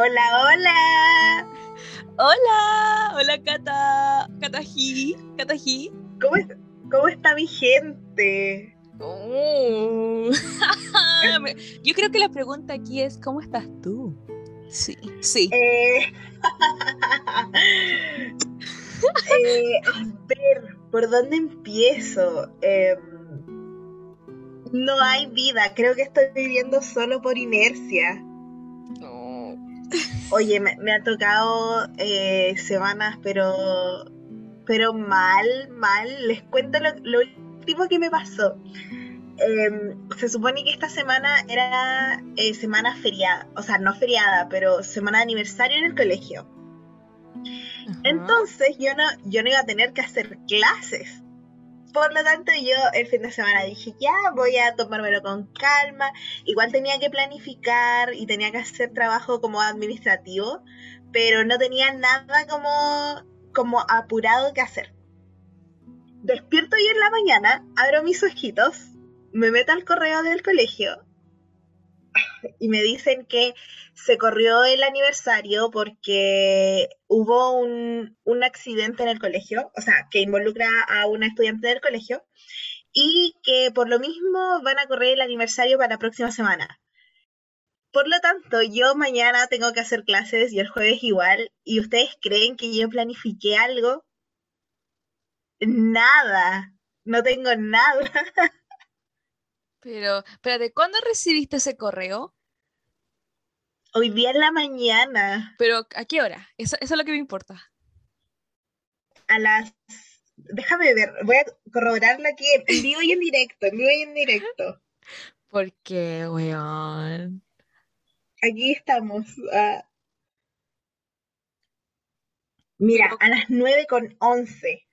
Hola, hola. Hola, hola Cata, Catají, Catají. ¿Cómo, es, ¿Cómo está mi gente? Oh. Yo creo que la pregunta aquí es, ¿cómo estás tú? Sí, sí. Eh... eh, a ver, ¿por dónde empiezo? Eh, no hay vida, creo que estoy viviendo solo por inercia. Oye, me, ha tocado eh, semanas, pero pero mal, mal. Les cuento lo, último que me pasó. Em, se supone que esta semana era eh, semana feriada, o sea, no feriada, pero semana de aniversario en el colegio. Entonces yo no, yo no iba a tener que hacer clases. Por lo tanto, yo el fin de semana dije, ya voy a tomármelo con calma. Igual tenía que planificar y tenía que hacer trabajo como administrativo, pero no tenía nada como, como apurado que hacer. Despierto y en la mañana, abro mis ojitos, me meto al correo del colegio y me dicen que se corrió el aniversario porque hubo un, accidente en el colegio, o sea, que involucra a una estudiante del colegio, y que por lo mismo van a correr el aniversario para la próxima semana. Por lo tanto, yo mañana tengo que hacer clases y el jueves igual, y ustedes creen que yo planifiqué algo. Nada, no tengo nada. Pero, espérate, ¿cuándo recibiste ese correo? Hoy día en la mañana. ¿Pero a qué hora? Eso, es lo que me importa. A las... Déjame ver, voy a corroborarlo aquí en vivo y en directo, en vivo y en directo. ¿Por qué, weón? Aquí estamos. Mira, a las 9 con 11.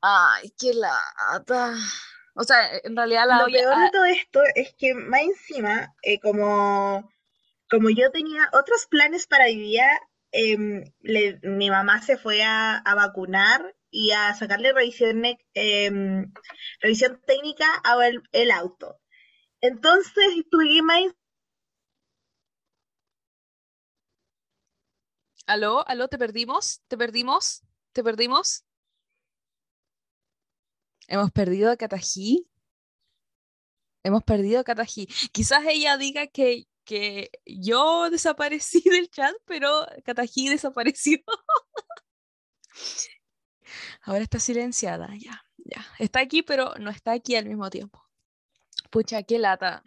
Ay, qué lata. O sea, en realidad la Lo peor de todo esto es que más encima, eh, como, como yo tenía otros planes para día, em, mi mamá se fue a, vacunar y a sacarle revisión, em, revisión técnica al el, auto. Entonces tuve más ¿Aló? ¿Aló? ¿Te perdimos? ¿Te perdimos? ¿Te perdimos? Hemos perdido a Kataji. Hemos perdido a Kataji. Quizás ella diga que, que yo desaparecí del chat, pero Kataji desapareció. Ahora está silenciada, ya, ya. Está aquí, pero no está aquí al mismo tiempo. Pucha, qué lata.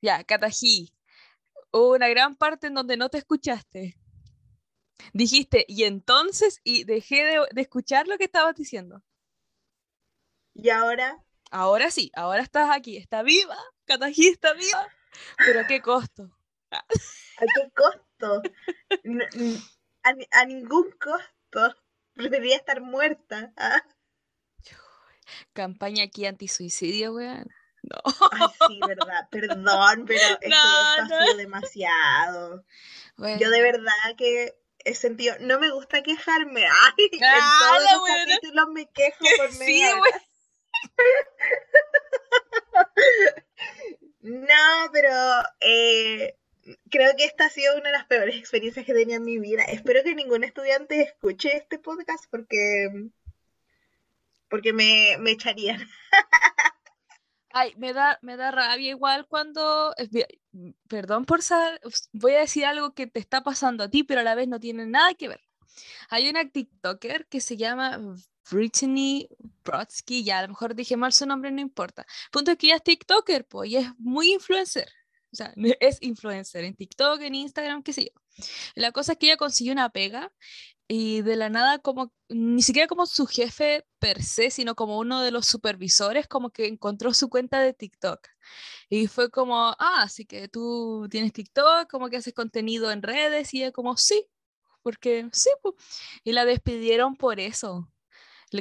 Ya, Kataji. Hubo una gran parte en donde no te escuchaste. Dijiste, y entonces, y dejé de, escuchar lo que estabas diciendo. ¿Y ahora? Ahora sí, ahora estás aquí, está viva, Katají está viva, pero ¿a qué costo? ¿A qué costo? a, ningún costo. Preferiría estar muerta. ¿ah? Campaña aquí anti-suicidio, weón. No. Ay, sí, verdad. Perdón, pero es que esto ha sido demasiado. Yo de verdad que he sentido, no me gusta quejarme. Ay, en todos los capítulos me quejo por sí, No, pero eh, creo que esta ha sido una de las peores experiencias que tenía en mi vida. Espero que ningún estudiante escuche este podcast porque porque me, me echarían. Ay, me da, me da rabia igual cuando, perdón por saber, voy a decir algo que te está pasando a ti, pero a la vez no tiene nada que ver. Hay una TikToker que se llama Brittany Brodsky, ya a lo mejor dije mal su nombre, no importa. punto es que ella es TikToker, pues, y es muy influencer. O sea, es influencer en TikTok, en Instagram, qué sé yo. La cosa es que ella consiguió una pega y de la nada como ni siquiera como su jefe per se, sino como uno de los supervisores como que encontró su cuenta de TikTok. Y fue como, ah, así que tú tienes TikTok, como que haces contenido en redes y ella como, sí, porque sí, y la despidieron por eso.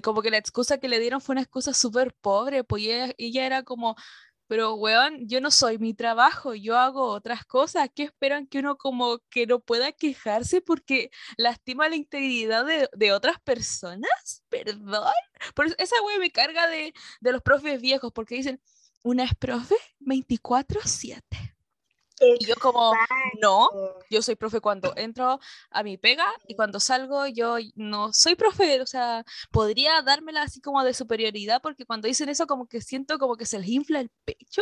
Como que la excusa que le dieron fue una excusa súper pobre, pues ella era como, pero, weón, yo no soy mi trabajo, yo hago otras cosas. ¿Qué esperan que uno como que no pueda quejarse porque lastima la integridad de, otras personas? ¿Perdón? Por esa weón me carga de, de los profes viejos porque dicen, una es profe 24-7. Y yo como, no, yo soy profe cuando entro a mi pega y cuando salgo yo no soy profe, o sea, podría dármela así como de superioridad porque cuando dicen eso como que siento como que se les infla el pecho,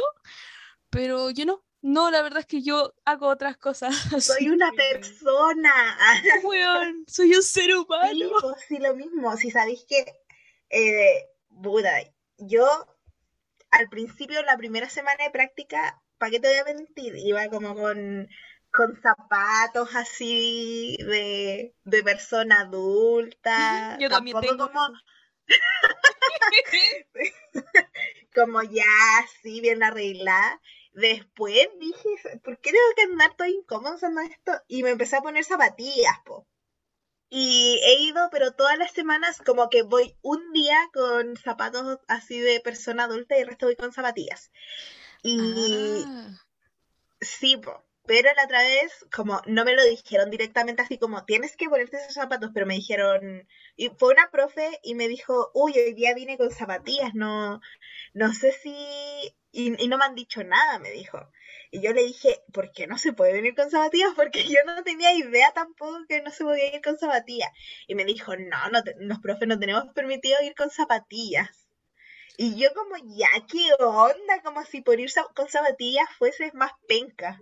pero yo no, no, la verdad es que yo hago otras cosas. Soy una persona. soy un ser humano. Sí, pues, sí, lo mismo. Si sabéis que, eh, Buda, yo al principio, la primera semana de práctica, ¿para qué te voy a mentir? Iba como con, con zapatos así de, de persona adulta. Yo también tengo como... como ya así, bien arreglada. Después dije, ¿por qué tengo que andar todo incómodo usando esto? Y me empecé a poner zapatillas, po. Y he ido, pero todas las semanas como que voy un día con zapatos así de persona adulta y el resto voy con zapatillas. Y ah. sí, po. Pero la otra vez, como no me lo dijeron directamente así como, tienes que ponerte esos zapatos, pero me dijeron, y fue una profe y me dijo, uy, hoy día vine con zapatillas, no, no sé si, y, y no me han dicho nada, me dijo. Y yo le dije, ¿por qué no se puede venir con zapatillas? Porque yo no tenía idea tampoco que no se podía ir con zapatillas. Y me dijo, no, no los profes no tenemos permitido ir con zapatillas. Y yo como, ya, ¿qué onda? Como si por ir con zapatillas fuese más penca.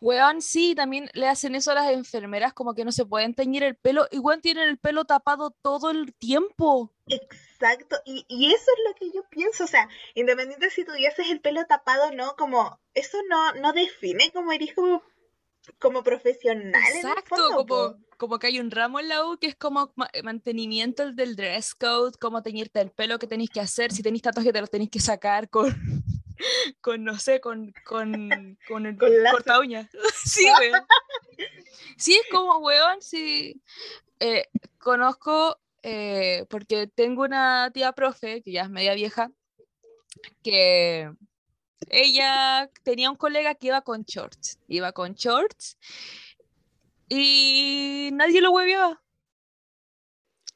Weón, sí, también le hacen eso a las enfermeras, como que no se pueden teñir el pelo. Igual tienen el pelo tapado todo el tiempo. Exacto, y, y, eso es lo que yo pienso, o sea, independiente si tuvieses el pelo tapado o no, como, eso no, no define cómo eres como, como profesional. Exacto, como, como que hay un ramo en la U que es como mantenimiento del dress code, como teñirte el pelo que tenéis que hacer, si tenéis tatuajes te los tenéis que sacar con con, no sé, con, con, con el corta uña. sí, weón. Sí, es como, weón, sí. Eh, conozco, eh, porque tengo una tía profe, que ya es media vieja, que ella tenía un colega que iba con shorts. Iba con shorts y nadie lo hueviaba.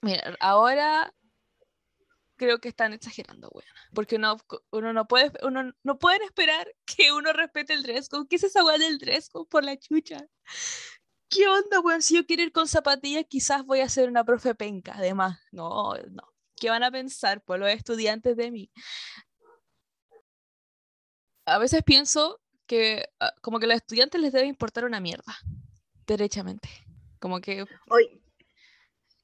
Mira, ahora creo que están exagerando, weón. Porque uno, uno no puede, uno no pueden esperar que uno respete el dress code. ¿Qué es esa weá del dress code por la chucha? ¿Qué onda, weón? Si yo quiero ir con zapatillas, quizás voy a ser una profe penca, además. No, no. ¿Qué van a pensar por los estudiantes de mí? A veces pienso que ah, como que a los estudiantes les debe importar una mierda, derechamente. Como que... Hoy,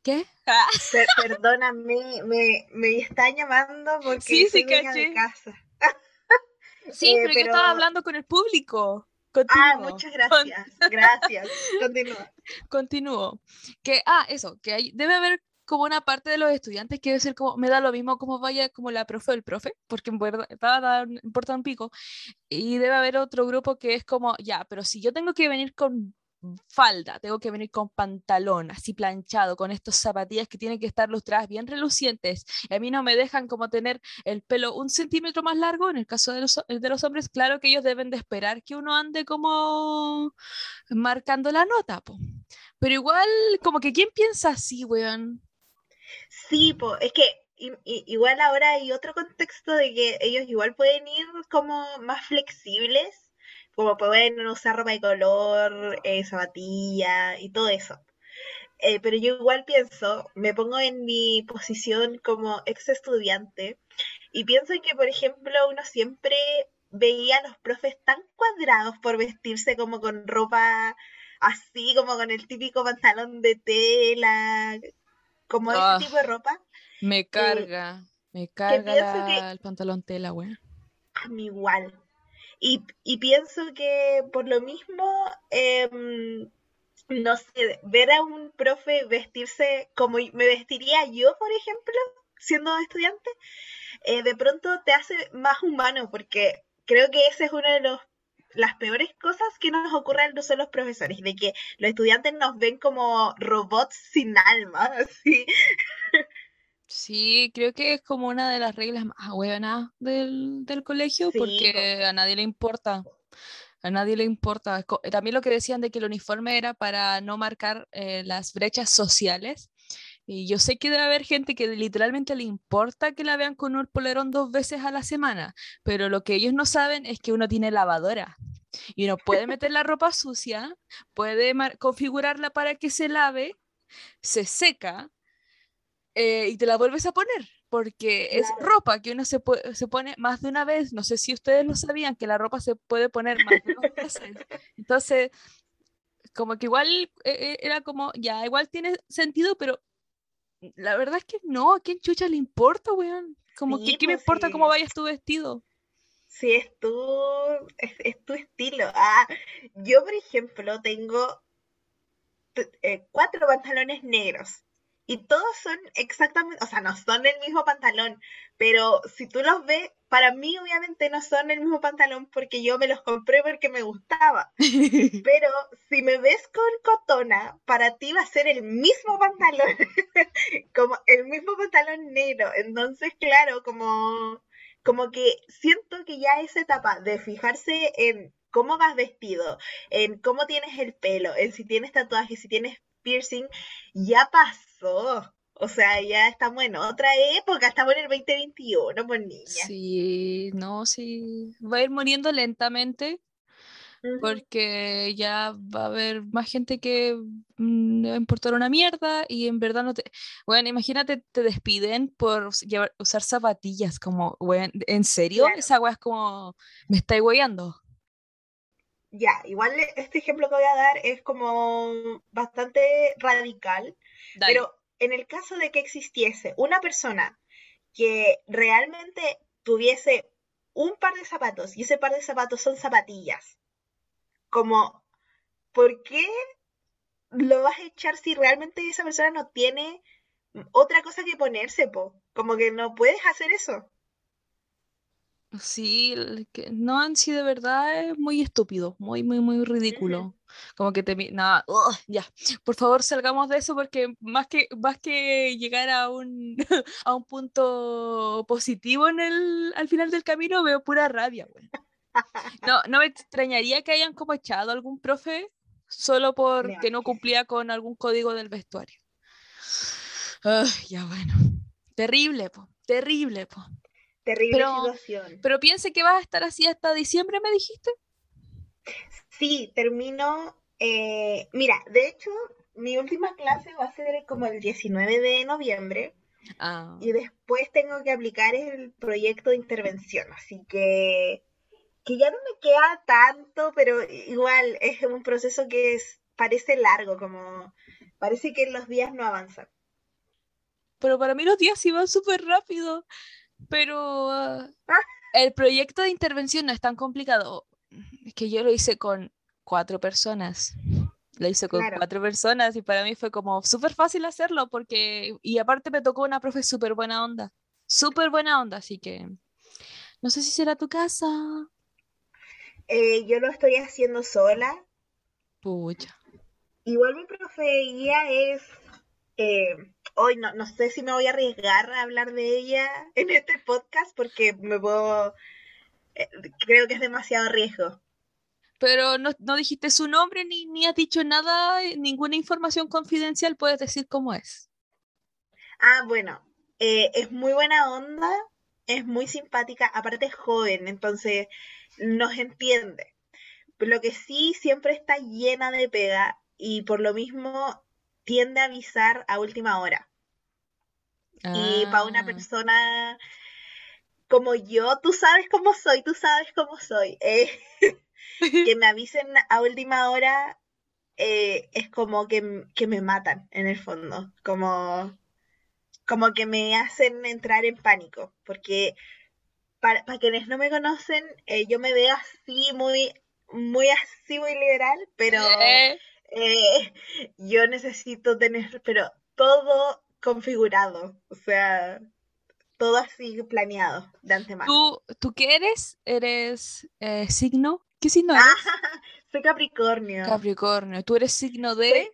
¿Qué? Ah. perdóname, me, me está llamando porque sí, sí, de casa. sí, eh, pero, yo estaba hablando con el público. Ah, muchas gracias. Gracias. Continúa. Continúo. Que, ah, eso, que hay, debe haber como una parte de los estudiantes que debe ser como, me da lo mismo como vaya como la profe o el profe, porque en verdad importa un pico. Y debe haber otro grupo que es como, ya, pero si yo tengo que venir con falda, tengo que venir con pantalón así planchado, con estos zapatillas que tienen que estar lustradas bien relucientes. Y a mí no me dejan como tener el pelo un centímetro más largo. En el caso de los, de los hombres, claro que ellos deben de esperar que uno ande como marcando la nota. Pero igual, como que ¿quién piensa así, weón? Sí, po, es que igual ahora hay otro contexto de que ellos igual pueden ir como más flexibles como pueden usar ropa de color, eh, zapatilla y todo eso. Eh, pero yo igual pienso, me pongo en mi posición como ex estudiante y pienso que, por ejemplo, uno siempre veía a los profes tan cuadrados por vestirse como con ropa así, como con el típico pantalón de tela, como ese ah, tipo de ropa. Me eh, carga, me carga el pantalón tela, güey. A mí igual, y, y pienso que por lo mismo, em, no sé, ver a un profe vestirse como me vestiría yo, por ejemplo, siendo estudiante, eh, de pronto te hace más humano, porque creo que ese es uno de los las peores cosas que nos ocurren no son los profesores, de que los estudiantes nos ven como robots sin alma, así. Sí, creo que es como una de las reglas más buenas del, del colegio porque a nadie le importa. A nadie le importa. También lo que decían de que el uniforme era para no marcar eh, las brechas sociales. Y yo sé que debe haber gente que literalmente le importa que la vean con un polerón dos veces a la semana, pero lo que ellos no saben es que uno tiene lavadora. Y uno puede meter la ropa sucia, puede configurarla para que se lave, se seca eh, y te la vuelves a poner, porque es ropa que uno se, se pone más de una vez. No sé si ustedes lo sabían, que la ropa se puede poner más de dos veces. Entonces, como que igual eh, eh, era como, ya, igual tiene sentido, pero la verdad es que no, ¿a quién chucha le importa, weón? Como que, ¿qué me pues importa cómo vayas tu vestido? Sí, es tu, es, tu estilo. Ah, yo, por ejemplo, tengo eh, cuatro pantalones negros. Y todos son exactamente, o sea, no son el mismo pantalón, pero si tú los ves, para mí obviamente no son el mismo pantalón porque yo me los compré porque me gustaba. Pero si me ves con cotona, para ti va a ser el mismo pantalón, como el mismo pantalón negro. Entonces, claro, como, como que siento que ya esa etapa de fijarse en cómo vas vestido, en cómo tienes el pelo, en si tienes tatuajes, si tienes piercing, ya pasó. O sea, ya estamos en otra época, estamos en el 2021, pues niña. Sí, no, sí. Va a ir muriendo lentamente porque ya va a haber más gente que mm, le va a importar una mierda y en verdad no te... Bueno, imagínate, te despiden por llevar, usar zapatillas, como, bueno, ¿en serio? Esa weá es como, me está guayando. Ya, igual este ejemplo que voy a dar es como bastante radical, pero en el caso de que existiese una persona que realmente tuviese un par de zapatos y ese par de zapatos son zapatillas, como, ¿por qué lo vas a echar si realmente esa persona no tiene otra cosa que ponerse, po? Como que no puedes hacer eso. Sí, que no, en sí de verdad es muy estúpido, muy, muy, muy ridículo. Como que te... Nada, ya, por favor salgamos de eso porque más que, más que llegar a un, a un punto positivo en el, al final del camino, veo pura rabia, güey. No, no me extrañaría que hayan como echado a algún profe solo porque no cumplía con algún código del vestuario. ya bueno. Terrible, po. Terrible, po. Terrible situación. Pero piense que vas a estar así hasta diciembre, me dijiste. Sí, termino. Eh, mira, de hecho, mi última clase va a ser como el 19 de noviembre. Ah. Y después tengo que aplicar el proyecto de intervención. Así que, que ya no me queda tanto, pero igual es un proceso que es, parece largo, como parece que los días no avanzan. Pero para mí los días iban súper rápido. Pero ah, el proyecto de intervención no es tan complicado. Es que yo lo hice con cuatro personas. Lo hice con cuatro personas y para mí fue como súper fácil hacerlo porque, y aparte me tocó una profe súper buena onda, súper buena onda, así que no sé si será tu casa. Eh, yo lo estoy haciendo sola. Pucha. Igual mi profe guía es eh, hoy no, no sé si me voy a arriesgar a hablar de ella en este podcast porque me puedo, eh, creo que es demasiado riesgo. Pero no, dijiste su nombre ni, ni has dicho nada, ninguna información confidencial, puedes decir cómo es. Ah, bueno, eh, es muy buena onda, es muy simpática, aparte es joven, entonces nos entiende. Lo que sí siempre está llena de pega y por lo mismo tiende a avisar a última hora. Y para una ah. persona como yo, tú sabes cómo soy, tú sabes cómo soy. Eh, que me avisen a última hora eh, es como que, me matan en el fondo. Como, como que me hacen entrar en pánico. Porque para, quienes no me conocen, eh, yo me veo así, muy, muy así, muy liberal, pero eh, yo necesito tener, pero todo configurado, o sea, todo así planeado de antemano. ¿Tú, ¿tú qué eres? ¿Eres eh, signo? ¿Qué signo eres? soy Capricornio. Capricornio. ¿Tú eres signo de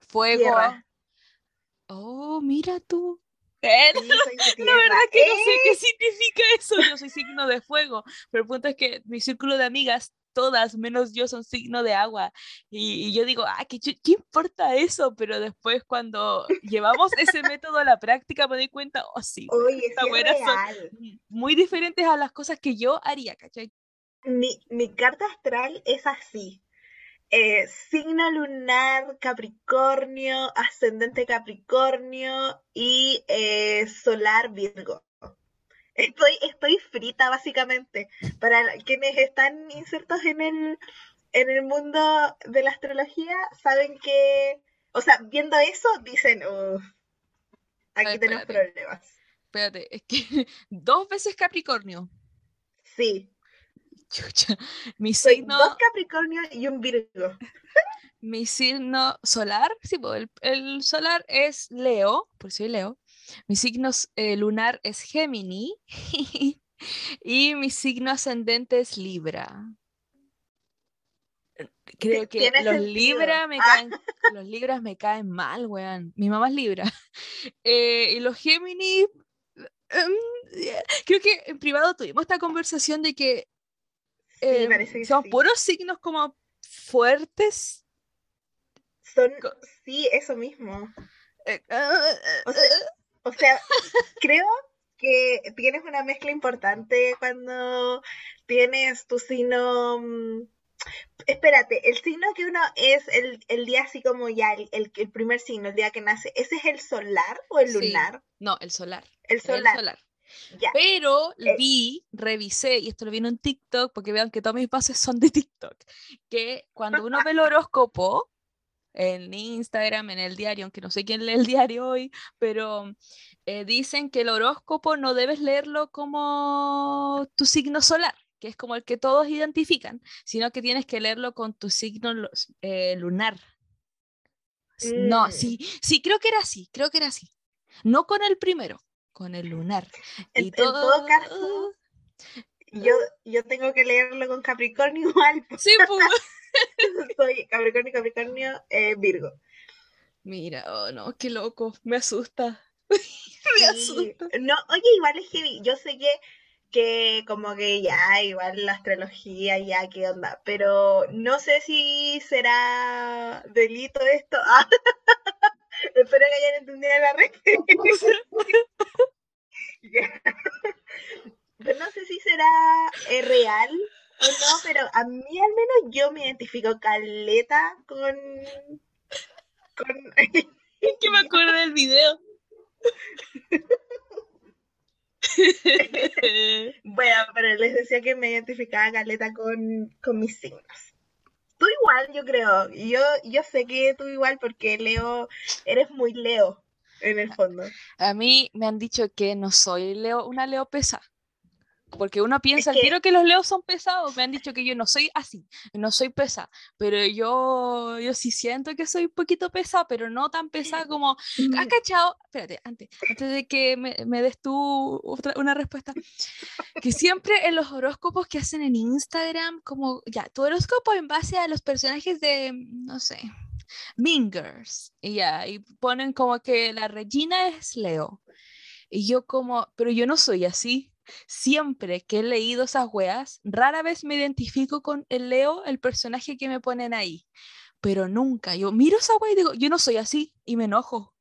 fuego? Oh, mira tú. Eh, la verdad que no sé qué significa eso. Yo soy signo de fuego, pero el punto es que mi círculo de amigas todas, menos yo, son signo de agua. Y, yo digo, ah, ¿qué, ¿qué, importa eso? Pero después cuando llevamos ese método a la práctica me doy cuenta, oh sí, Oye, estas son muy diferentes a las cosas que yo haría, ¿cachai? Mi, mi carta astral es así. Eh, signo lunar Capricornio, ascendente Capricornio y eh, solar Virgo. Estoy, estoy frita básicamente. Para quienes están insertos en el, en el mundo de la astrología, saben que, o sea, viendo eso, dicen, uff, aquí tenemos problemas. Espérate, es que dos veces Capricornio. Sí. Mi signo. dos Capricornio y un Virgo. Mi signo solar, sí, el, el solar es Leo, por si soy Leo. Mi signo eh, lunar es Gemini y mi signo ascendente es Libra. Creo que los Libra me ah. caen, los Libras me caen mal, weón. Mi mamá es Libra. Eh, y los Gemini, em, creo que en privado tuvimos esta conversación de que, em, son puros signos como fuertes. Son, sí, eso mismo. Eh, ah, o sea, creo que tienes una mezcla importante cuando tienes tu signo. Mm, espérate, el signo que uno es el, día así como ya, el, el, primer signo, el día que nace, ¿ese es el solar o el lunar? No, el solar. El solar. Pero eh. vi, revisé, y esto lo vi en un TikTok, porque vean que todas mis bases son de TikTok, que cuando uno ve el horóscopo, en Instagram, en el diario, aunque no sé quién lee el diario hoy, pero eh, dicen que el horóscopo no debes leerlo como tu signo solar, que es como el que todos identifican, sino que tienes que leerlo con tu signo eh, lunar. No, mm. sí, sí, creo que era así, creo que era así. No con el primero, con el lunar. En, todo... caso, yo, yo tengo que leerlo con Capricornio igual. Sí, pues. Soy Capricornio, Capricornio, eh, Virgo. Mira, oh no, qué loco, me asusta. me asusta. No, oye, igual es heavy. Yo sé que, que como que ya, igual la astrología, ya, qué onda. Pero no sé si será delito esto. espero que hayan entendido la referencia. No sé si será eh, real o no, pero a mí al menos yo me identifico caleta con. con... que me acuerdo del video. bueno, pero les decía que me identificaba caleta con, con mis signos. Tú igual, yo creo. Yo, yo sé que tú igual porque Leo, eres muy Leo en el fondo. A mí me han dicho que no soy Leo, una Leo pesa. Porque uno piensa, quiero que los leos son pesados. Me han dicho que yo no soy así, no soy pesada. Pero yo, yo sí siento que soy un poquito pesada, pero no tan pesada como. ¿Has mm. cachado? Espérate, antes, antes de que me, me des tú otra, una respuesta. Que siempre en los horóscopos que hacen en Instagram, como ya, tu horóscopo en base a los personajes de, no sé, Mingers. Y ya, y ponen como que la Regina es Leo. Y yo como, pero yo no soy así siempre que he leído esas weas, rara vez me identifico con el Leo, el personaje que me ponen ahí. Pero nunca, yo miro esa wea y digo, yo no soy así, y me enojo.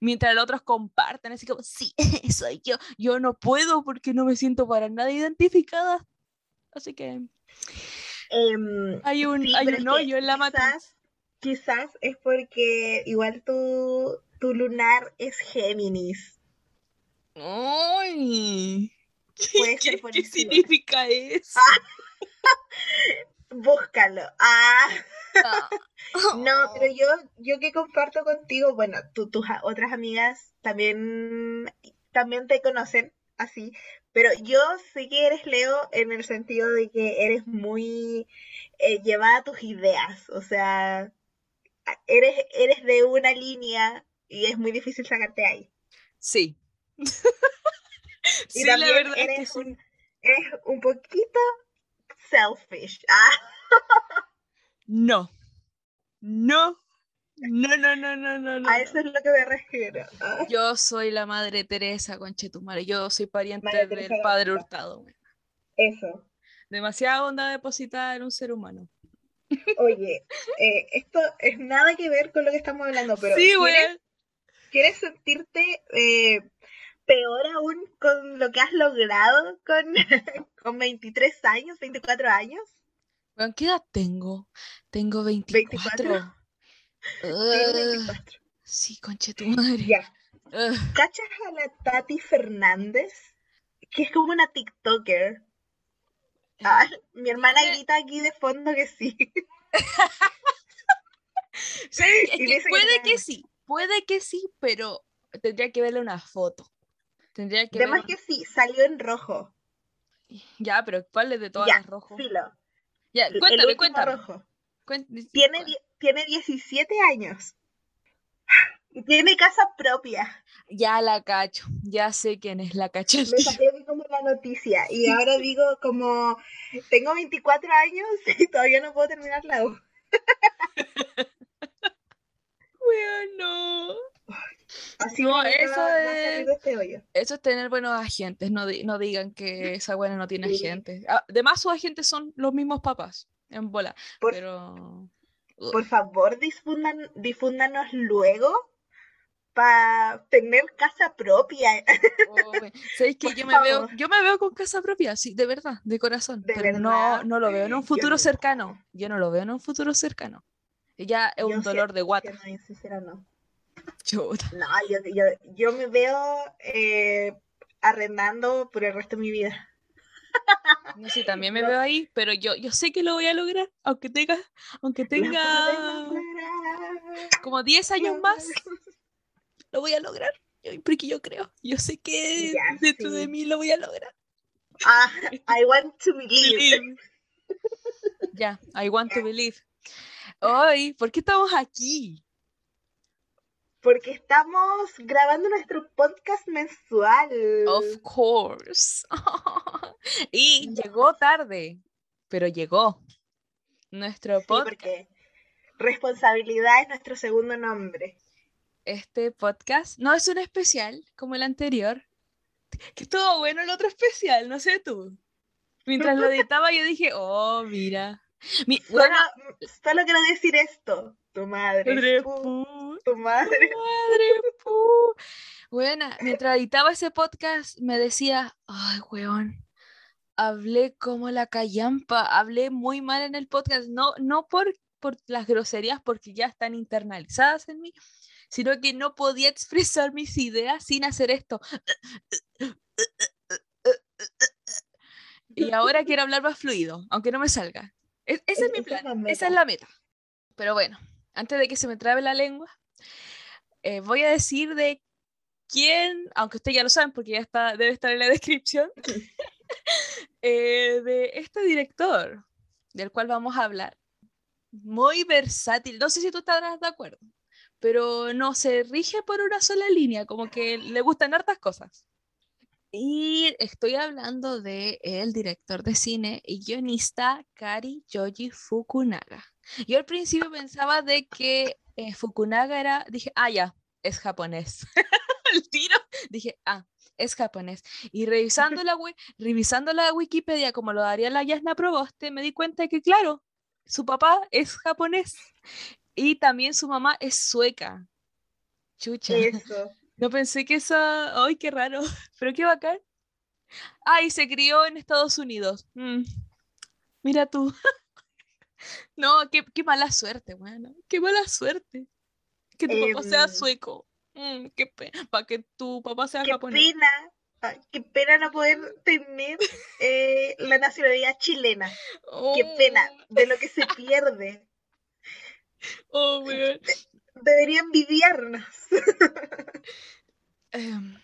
Mientras los otros comparten, así como, sí, soy yo. Yo no puedo porque no me siento para nada identificada. Así que. Em, hay un, hay un hoyo en la quizás, Quizás es porque igual tu, tu lunar es Géminis. ¡Ay! ¿Qué, ¿Qué significa eso? Búscalo. Ah. ah. no, pero yo, yo que comparto contigo, bueno, tus otras amigas también, también te conocen así, pero yo sé que eres Leo en el sentido de que eres muy eh, llevada a tus ideas, o sea, eres, eres de una línea y es muy difícil sacarte ahí. Sí. y sí, también la verdad eres, un, un poquito selfish. Ah. No. No. No, no, no, no, no, A eso es lo que me refiero. Ah. Yo soy la madre Teresa, conchetumare. Yo soy pariente del padre Hurtado. Eso. Demasiada onda depositada en un ser humano. Oye, eh, esto es nada que ver con lo que estamos hablando, pero sí, ¿quieres, ¿quieres sentirte eh, peor aún con lo que has logrado con, con 23 años, 24 años. Bueno, ¿qué edad tengo? Tengo 24. 24. Ugh, Sí, 24. sí, conche tu madre. Ya. Ugh, ¿Cachas a la Tati Fernández? Que es como una TikToker. Ah, mi hermana Eh. grita aquí de fondo que sí. Sí, es Y que dice que puede que sí, puede que sí, pero tendría que verle una foto. Tendría que Además que sí, salió en rojo. Ya, pero ¿cuál es de todas Ya, las rojos? filo. Ya, cuéntame, cuéntame. rojo. Cuen- Tiene, tiene 17 años. Y tiene casa propia. Ya la cacho, ya sé quién es la cacho. Me salió como la noticia. Y ahora digo como, tengo 24 años y todavía no puedo terminar la U. Weón, no. Así No, eso de es- este hoyo. Eso es tener buenos agentes, no, di- no digan que esa buena no tiene Sí. agentes. Ah, Además, sus agentes son los mismos papás, en bola. Por, Pero. por favor, difundan, difúndanos luego para tener casa propia. oh, we- ¿Sabéis que yo me veo, yo me veo con casa propia, sí, de verdad, de corazón. ¿De pero no, verdad? no lo veo en un Yo futuro no. cercano. Yo no lo veo en un futuro cercano. Ya es Yo un sí- dolor de guata. bien sincera, no. Chuta. No, yo, yo, yo me veo eh, arrendando por el resto de mi vida. No sé, también me No. veo ahí, pero yo, yo sé que lo voy a lograr, aunque tenga, aunque tenga como 10 años más. Lo voy a lograr. Porque yo creo, yo sé que dentro de sí. mí lo voy a lograr. Ah, I want to believe. Ya, I want to believe. Hoy, ¿por qué estamos aquí? Porque estamos grabando nuestro podcast mensual. Of course. y llegó tarde, pero llegó. Nuestro Sí, podcast, porque responsabilidad es nuestro segundo nombre. Este podcast no es un especial como el anterior. Que estuvo bueno el otro especial, no sé tú. Mientras lo editaba yo dije, oh, mira. Mi, Solo, buena- solo quiero decir esto. Tu madre. Madre pu- pu- tu madre. madre pu. Buena, mientras editaba ese podcast me decía, ay, weón, hablé como la callampa, hablé muy mal en el podcast, no, no por, por las groserías, porque ya están internalizadas en mí, sino que no podía expresar mis ideas sin hacer esto. Y ahora quiero hablar más fluido, aunque no me salga. E- ese es mi plan, la esa es la meta. Pero bueno, antes de que se me trabe la lengua, eh, voy a decir de quién, aunque ustedes ya lo saben porque ya está, debe estar en la descripción, eh, de este director del cual vamos a hablar. Muy versátil, no sé si tú estarás de acuerdo, pero no se rige por una sola línea, como que le gustan hartas cosas. Y estoy hablando de el director de cine y guionista Kari Yoji Fukunaga. Yo al principio pensaba de que eh, Fukunaga era, dije, ah, ya, es japonés. El tiro, dije, ah, es japonés. Y revisando la, revisando la Wikipedia, como lo haría la Yasna Proboste, me di cuenta de que, claro, su papá es japonés y también su mamá es sueca. Chucha. Eso. No pensé que esa. ¡Ay, qué raro! Pero qué bacán. Ah, y se crió en Estados Unidos. Mm, Mira tú. No, qué, qué mala suerte, bueno. Qué mala suerte. Que tu papá sea Em, sueco. Mm, qué pena. Para que tu papá sea Qué japonés. pena. ah, Qué pena no poder tener eh, la nacionalidad chilena. Qué pena de lo que se pierde. Oh, weón. Deberían envidiarnos. Em,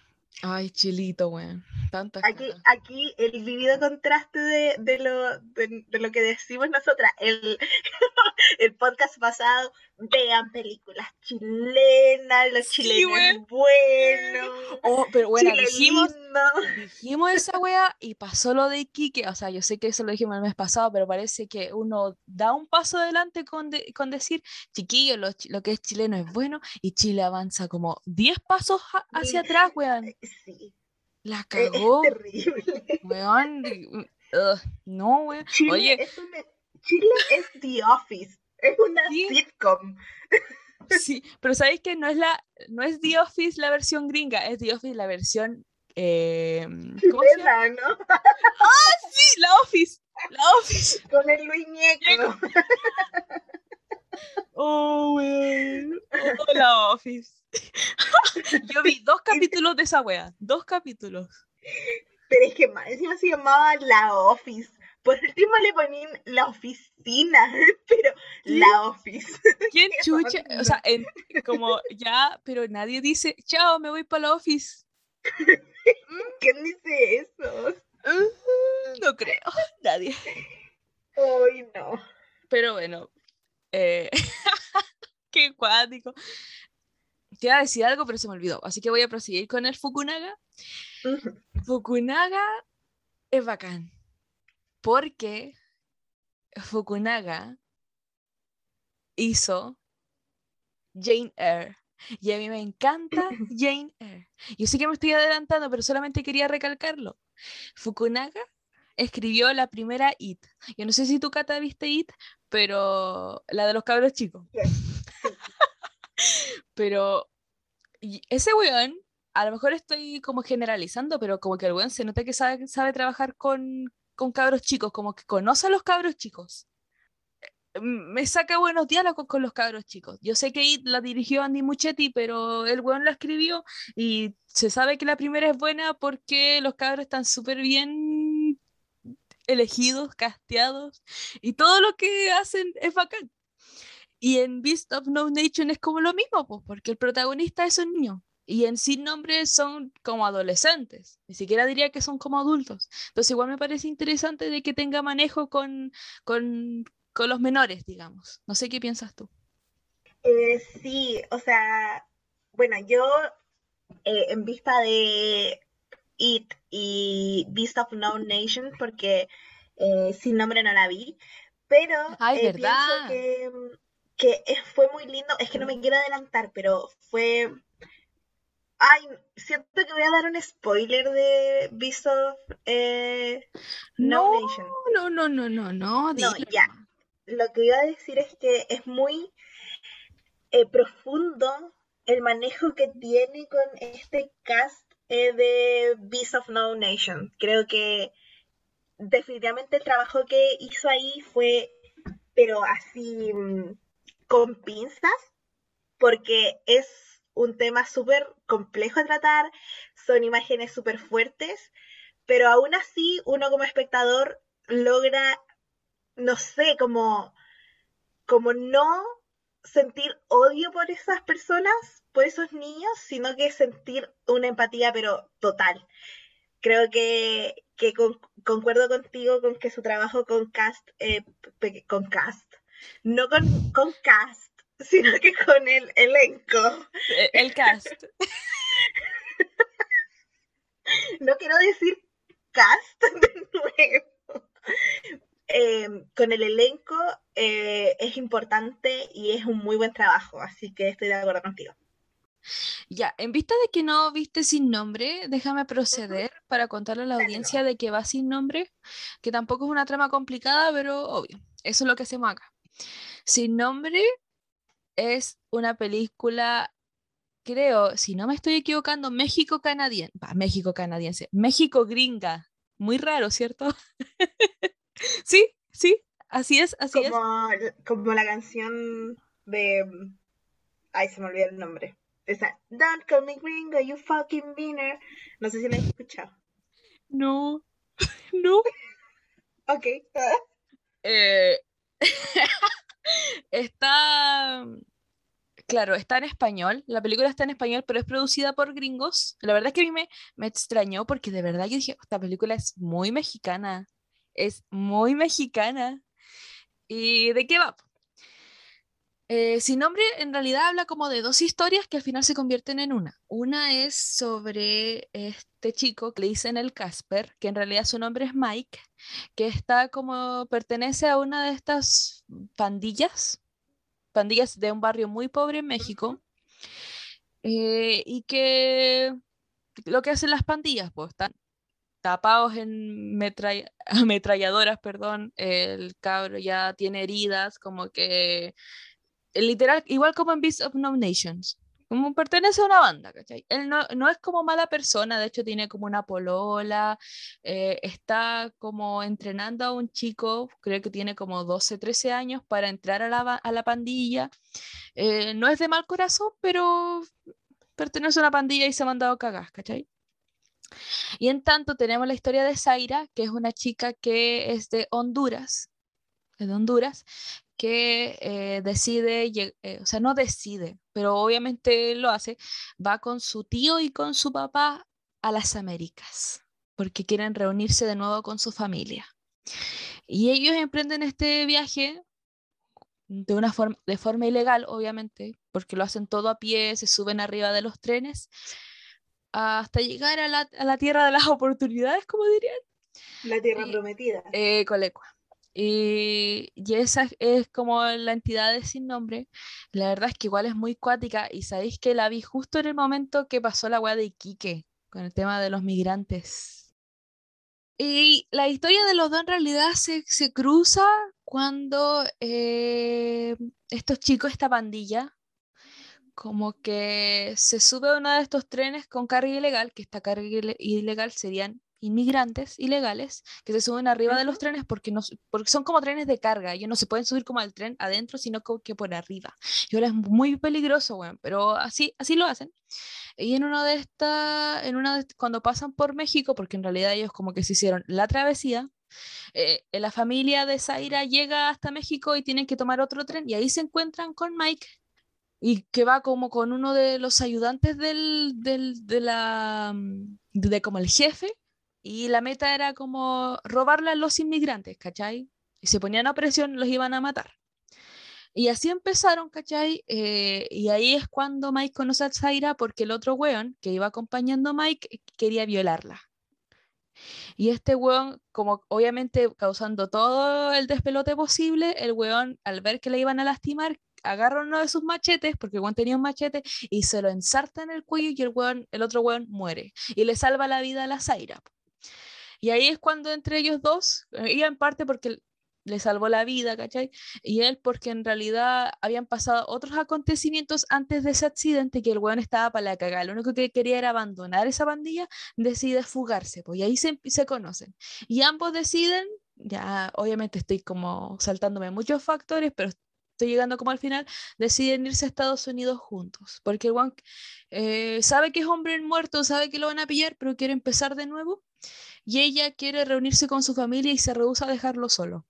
Ay, chilito, weón. Tantas Aquí, cosas. aquí el vivido contraste de, de lo, de, de lo que decimos nosotras. El, el podcast pasado, vean películas chilenas, los Sí, chilenos güey. buenos. Oh, pero bueno, dijimos, dijimos esa wea y pasó lo de Iquique. O sea, yo sé que eso lo dijimos el mes pasado, pero parece que uno da un paso adelante con, de- con decir, chiquillo, lo, lo que es chileno es bueno y Chile avanza como 10 pasos hacia atrás, weón. Sí, La es, cagó, es terrible. weón. ugh, no, weón. Chile, Oye, es una- Chile es The Office. Es una Sí. sitcom. sí, pero ¿sabéis que no es, la, no es The Office la versión gringa, es The Office la versión eh, ¿cómo ¿Cómo se llama? ¿no? Sí, la Office. La Office. Con el Luis Ñeco. Oh, weón. Oh, la Office. Yo vi dos capítulos de esa wea. Dos capítulos. Pero es que más encima se llamaba La Office. Por último le ponían la oficina, pero la Office. ¿Quién chucha? O sea, en- como ya, pero nadie dice, chao, me voy para la Office. ¿Quién dice eso? Mm, No creo, nadie. Ay, no. Pero bueno, eh, qué cuático. Te iba a decir algo, pero se me olvidó. Así que voy a proseguir con el Fukunaga. Fukunaga es bacán. Porque Fukunaga hizo Jane Eyre. Y a mí me encanta Jane Eyre. Yo sé que me estoy adelantando, pero solamente quería recalcarlo. Fukunaga escribió la primera It. Yo no sé si tú, Cata, viste It, pero la de los cabros chicos. pero ese weón, a lo mejor estoy como generalizando, pero como que el weón se nota que sabe, sabe trabajar con, con cabros chicos, como que conoce a los cabros chicos. Eh, Me saca buenos diálogos con los cabros chicos. Yo sé que It la dirigió Andy Muchetti, pero el weón la escribió y se sabe que la primera es buena porque los cabros están súper bien elegidos, casteados y todo lo que hacen es bacán. Y en Beast of No Nation es como lo mismo, pues, porque el protagonista es un niño. Y en Sin Nombre son como adolescentes. Ni siquiera diría que son como adultos. Entonces igual me parece interesante de que tenga manejo con, con, con los menores, digamos. No sé qué piensas tú. Eh, sí, o sea, bueno, yo eh, en vista de It y Beast of No Nation, porque eh, sin nombre no la vi, pero Ay, eh, pienso que, que fue muy lindo, es que no me quiero adelantar, pero fue... Ay, siento que voy a dar un spoiler de Beast of eh, No, No, Nation. no, no, no, no, no. No, ya. Lo que iba a decir es que es muy eh, profundo el manejo que tiene con este cast eh, de Beast of No Nation. Creo que definitivamente el trabajo que hizo ahí fue, pero así mm, con pinzas, porque es un tema súper complejo de tratar, son imágenes súper fuertes, pero aún así uno como espectador logra, no sé, como, como no sentir odio por esas personas, por esos niños, sino que sentir una empatía, pero total. Creo que, que con- concuerdo contigo con que su trabajo con cast, eh, con cast, no con, con cast, sino que con el elenco. Eh, El cast. No quiero decir cast de nuevo. Eh, con el elenco eh, es importante y es un muy buen trabajo, así que estoy de acuerdo contigo. Ya, en vista de que no viste sin nombre, déjame proceder para contarle a la audiencia de que va sin nombre, que tampoco es una trama complicada, pero obvio, eso es lo que hacemos acá. Sin nombre es una película, creo, si no me estoy equivocando, México-canadiense, México-canadiense, México-gringa, muy raro, ¿cierto? sí, sí, así es, así es. Como, la canción de... Ay, se me olvidó el nombre. Esa, Don't call me gringo, you fucking beaner. No sé si la has escuchado. No, no. Ok. Eh, está, claro, está en español, la película está en español, pero es producida por gringos. La verdad es que a mí me, me extrañó porque de verdad yo dije, esta película es muy mexicana, es muy mexicana. ¿Y de qué va? Eh, Sin nombre en realidad habla como de dos historias que al final se convierten en una. Una es sobre este chico que le dicen el Casper, que en realidad su nombre es Mike, que está como pertenece a una de estas pandillas, pandillas de un barrio muy pobre en México, eh, y que lo que hacen las pandillas, pues están tapados en metrall- ametralladoras, perdón, el cabro ya tiene heridas, como que eh, literal, igual como en Beast of No Nations. como pertenece a una banda, ¿cachai? Él no, no, es como mala persona, de hecho tiene como una polola, eh, está como entrenando a un chico, creo que tiene como 12, 13 años para entrar a la, a la pandilla. Eh, no es de mal corazón, pero pertenece a una pandilla y se ha mandado cagas, ¿cachai? Y en tanto tenemos la historia de Zaira, que es una chica que es de Honduras, de Honduras, que eh, decide, eh, o sea, no decide, pero obviamente lo hace, va con su tío y con su papá a las Américas, porque quieren reunirse de nuevo con su familia. Y ellos emprenden este viaje de una forma, de forma ilegal, obviamente, porque lo hacen todo a pie, se suben arriba de los trenes, hasta llegar a la, a la tierra de las oportunidades, como dirían. La tierra prometida. Eh, colecua. Y, y, esa es como la entidad de sin nombre. La verdad es que igual es muy cuática y sabéis que la vi justo en el momento que pasó la weá de Iquique con el tema de los migrantes. Y la historia de los dos en realidad se, se cruza cuando eh, estos chicos, esta pandilla, como que se sube a uno de estos trenes con carga ilegal, que esta carga ilegal serían inmigrantes ilegales que se suben arriba de los trenes porque, no, porque son como trenes de carga, ellos no se pueden subir como al tren adentro, sino como que por arriba. Y ahora es muy peligroso, bueno, pero así, así lo hacen. Y en una de estas, en una de, cuando pasan por México, porque en realidad ellos como que se hicieron la travesía, eh, la familia de Zaira llega hasta México y tienen que tomar otro tren y ahí se encuentran con Mike y que va como con uno de los ayudantes del, del de la de como el jefe y la meta era como robarle a los inmigrantes, ¿cachai? Y se ponían a presión, los iban a matar. Y así empezaron, ¿cachai? Eh, y ahí es cuando Mike conoce a Zaira porque el otro weón que iba acompañando a Mike quería violarla. Y este weón, como obviamente causando todo el despelote posible, el weón, al ver que le iban a lastimar, agarra uno de sus machetes, porque el weón tenía un machete, y se lo ensarta en el cuello y el, weón, el otro weón muere. Y le salva la vida a la Zaira. Y ahí es cuando entre ellos dos, ella en parte porque le salvó la vida, ¿cachai? Y él porque en realidad habían pasado otros acontecimientos antes de ese accidente que el weón estaba para la cagada. Lo único que quería era abandonar esa bandilla, decide fugarse, pues y ahí se, se conocen. Y ambos deciden, ya obviamente estoy como saltándome muchos factores, pero estoy llegando como al final, deciden irse a Estados Unidos juntos, porque el weón eh, sabe que es hombre muerto, sabe que lo van a pillar, pero quiere empezar de nuevo y ella quiere reunirse con su familia y se rehúsa a dejarlo solo.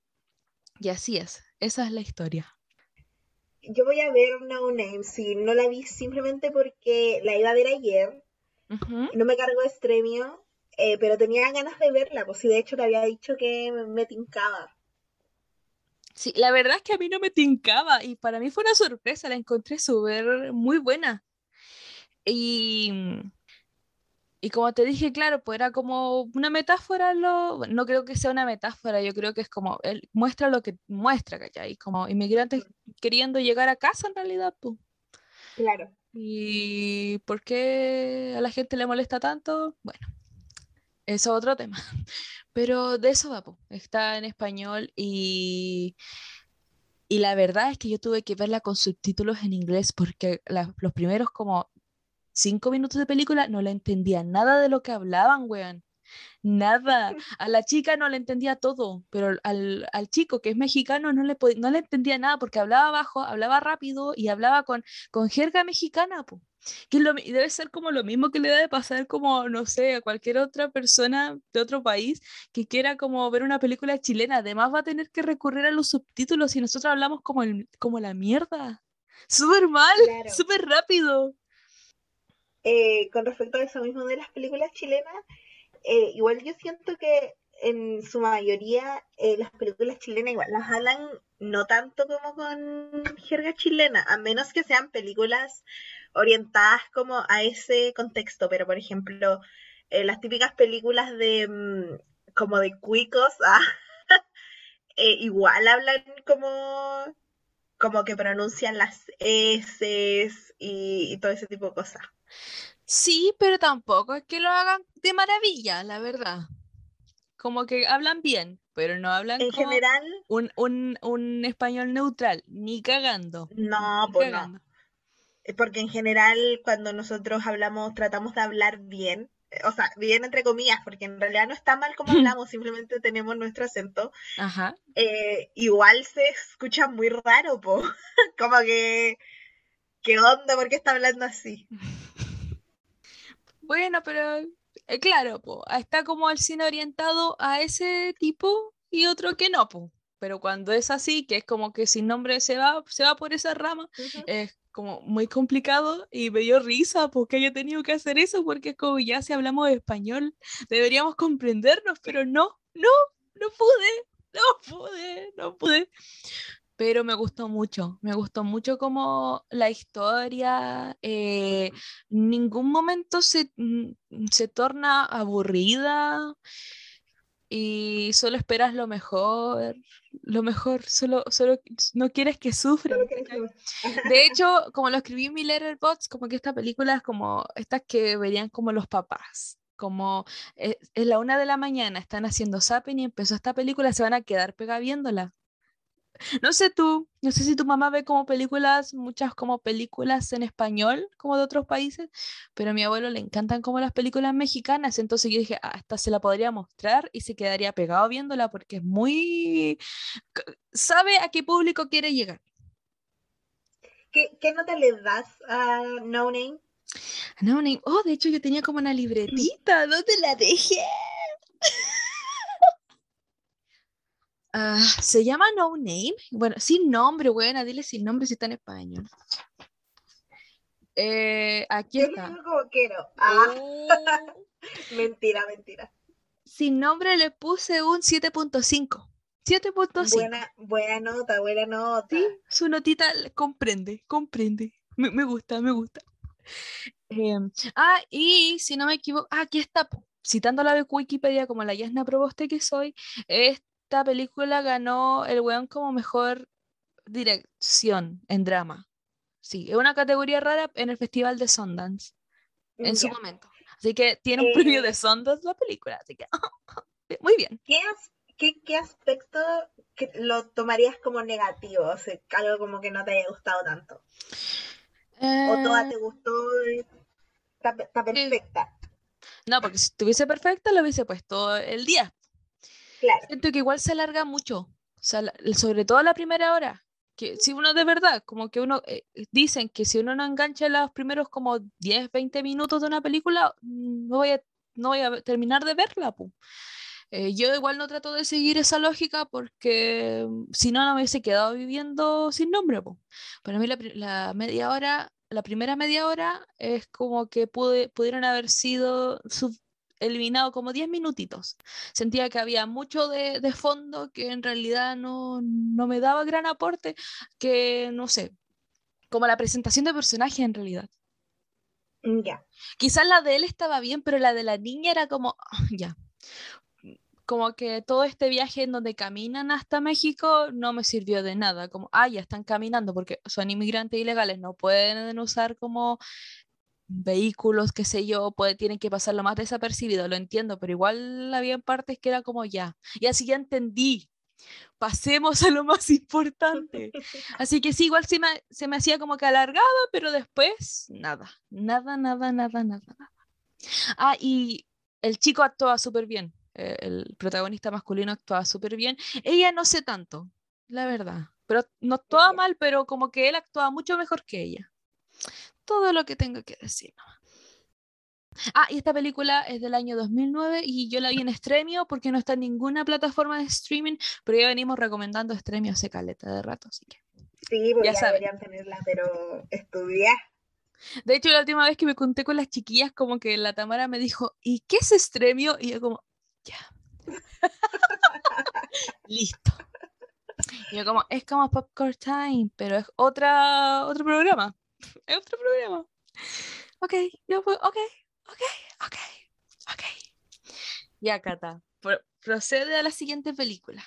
Y así es, esa es la historia. Yo voy a ver No Name, si no la vi simplemente porque la iba a ver ayer, no me cargó estremio, eh, pero tenía ganas de verla, pues si de hecho le había dicho que me, tincaba. Sí, la verdad es que a mí no me tincaba y para mí fue una sorpresa, la encontré súper muy buena. Y y como te dije, claro, pues era como una metáfora, lo, no creo que sea una metáfora, yo creo que es como, él muestra lo que muestra, ¿cachai? Como inmigrantes queriendo llegar a casa en realidad, pues. Claro. ¿Y por qué a la gente le molesta tanto? Bueno, eso es otro tema. Pero de eso va, pues. Está en español y... Y la verdad es que yo tuve que verla con subtítulos en inglés porque los primeros como cinco minutos de película no le entendía nada de lo que hablaban, weón. Nada. A la chica no le entendía todo, pero al, chico que es mexicano no le, no le entendía nada porque hablaba bajo, hablaba rápido y hablaba con, con jerga mexicana, po. Que debe ser como lo mismo que le debe pasar como, no sé, a cualquier otra persona de otro país que quiera como ver una película chilena. Además va a tener que recurrir a los subtítulos y nosotros hablamos como, el, como la mierda. Súper mal, súper rápido. Eh, con respecto a eso mismo de las películas chilenas, eh, igual yo siento que en su mayoría eh, las películas chilenas igual las hablan no tanto como con jerga chilena, a menos que sean películas orientadas como a ese contexto, pero por ejemplo, las típicas películas de mm, como de cuicos, ah, igual hablan como como que pronuncian las S y todo ese tipo de cosas. Sí, pero tampoco es que lo hagan de maravilla, la verdad. Como que hablan bien, pero no hablan en general un, un, un, español neutral, ni cagando. No, pues no. porque en general cuando nosotros hablamos tratamos de hablar bien, o sea, bien entre comillas, porque en realidad no está mal como hablamos, simplemente tenemos nuestro acento. Ajá. Eh, igual se escucha muy raro, po. como que, ¿qué onda? ¿Por qué está hablando así? Bueno, pero eh, claro, po, está como el cine orientado a ese tipo y otro que no, po. Pero cuando es así, que es como que sin nombre se va, se va por esa rama, es como muy complicado y me dio risa porque haya tenido que hacer eso, porque es como ya si hablamos español, deberíamos comprendernos, pero no, no, no pude, no pude, no pude. Pero me gustó mucho, me gustó mucho como la historia, eh, ningún momento se, se torna aburrida y solo esperas lo mejor, lo mejor, solo, solo no quieres que sufra. De hecho, como lo escribí en mi letterbox, como que esta película es como estas que verían como los papás. Como es, es la una de la mañana, están haciendo zapping y empezó esta película, se van a quedar pega viéndola. No sé tú, no sé si tu mamá ve como películas, muchas como películas en español, como de otros países, pero a mi abuelo le encantan como las películas mexicanas, entonces yo dije, ah, hasta se la podría mostrar y se quedaría pegado viéndola porque es muy... sabe a qué público quiere llegar. ¿Qué, qué nota le das a No Name? No Name, oh, de hecho yo tenía como una libretita, ¿dónde la dejé? Ah, se llama No Name. Bueno, sin nombre, buena, dile sin nombre si está en español. Eh, aquí Yo está. le digo como quiero. Ah, mentira, mentira. sin nombre le puse un 7.5. 7.5. Buena, buena nota, buena nota. Sí, su notita comprende, comprende. Me, me gusta, me gusta. Em, ah, y si no me equivoco, ah, aquí está, citando la de Wikipedia como la Yasna Proboste que soy, esta película ganó el weón como mejor dirección en drama. Sí, es una categoría rara en el Festival de Sundance en su momento. Así que tiene un premio de Eh, Sundance la película, así que muy bien. ¿Qué, as- qué, qué aspecto que lo tomarías como negativo? O sea, algo como que no te haya gustado tanto. O toda Eh, te gustó, está, sí. perfecta. No, porque si estuviese perfecta lo hubiese puesto el día. Claro. Siento que igual se alarga mucho, sobre todo la primera hora. Que si uno de verdad, como que uno, eh, dicen que si uno no engancha los primeros como 10, 20 minutos de una película, no voy a, no voy a terminar de verla. Eh, yo igual no trato de seguir esa lógica porque mm, si no, no me hubiese quedado viviendo sin nombre. pu. Para mí la, la media hora, la primera media hora es como que pude, pudieron haber sido sub- eliminado como 10 minutitos sentía que había mucho de, de fondo que en realidad no, no me daba gran aporte, que no sé, como la presentación de personaje en realidad. Mm, Ya. Quizás la de él estaba bien, pero la de la niña era como, ya, como que todo este viaje en donde caminan hasta México no me sirvió de nada, como, ah, ya están caminando porque son inmigrantes ilegales, no pueden usar como vehículos, qué sé yo, puede, tienen que pasarlo más desapercibido, lo entiendo, pero igual había partes que era como ya, y así ya entendí, pasemos a lo más importante. Así que sí, igual se me, se me hacía como que alargaba, pero después nada, nada, nada, nada, nada, nada. Ah, y el chico actuaba súper bien, eh, el protagonista masculino actuaba súper bien, ella no sé tanto, la verdad, pero no actuaba mal, pero como que él actuaba mucho mejor que ella. Todo lo que tengo que decir. Ah, y esta película es del año 2009 y yo la vi en Stremio porque no está en ninguna plataforma de streaming, pero ya venimos recomendando Stremio hace caleta de rato, así que. Sí, pues Ya ya, deberían tenerla, pero estudiar. De hecho, la última vez que me conté con las chiquillas, como que la Tamara me dijo, ¿y qué es Stremio? Y yo como, ya. Listo. Y yo como, es como Popcorn Time, pero es otra, otro programa. Es otro programa. Ok, yo fue, ok, ok, ok, ok. Ya, Cata, pro- procede a la siguiente película.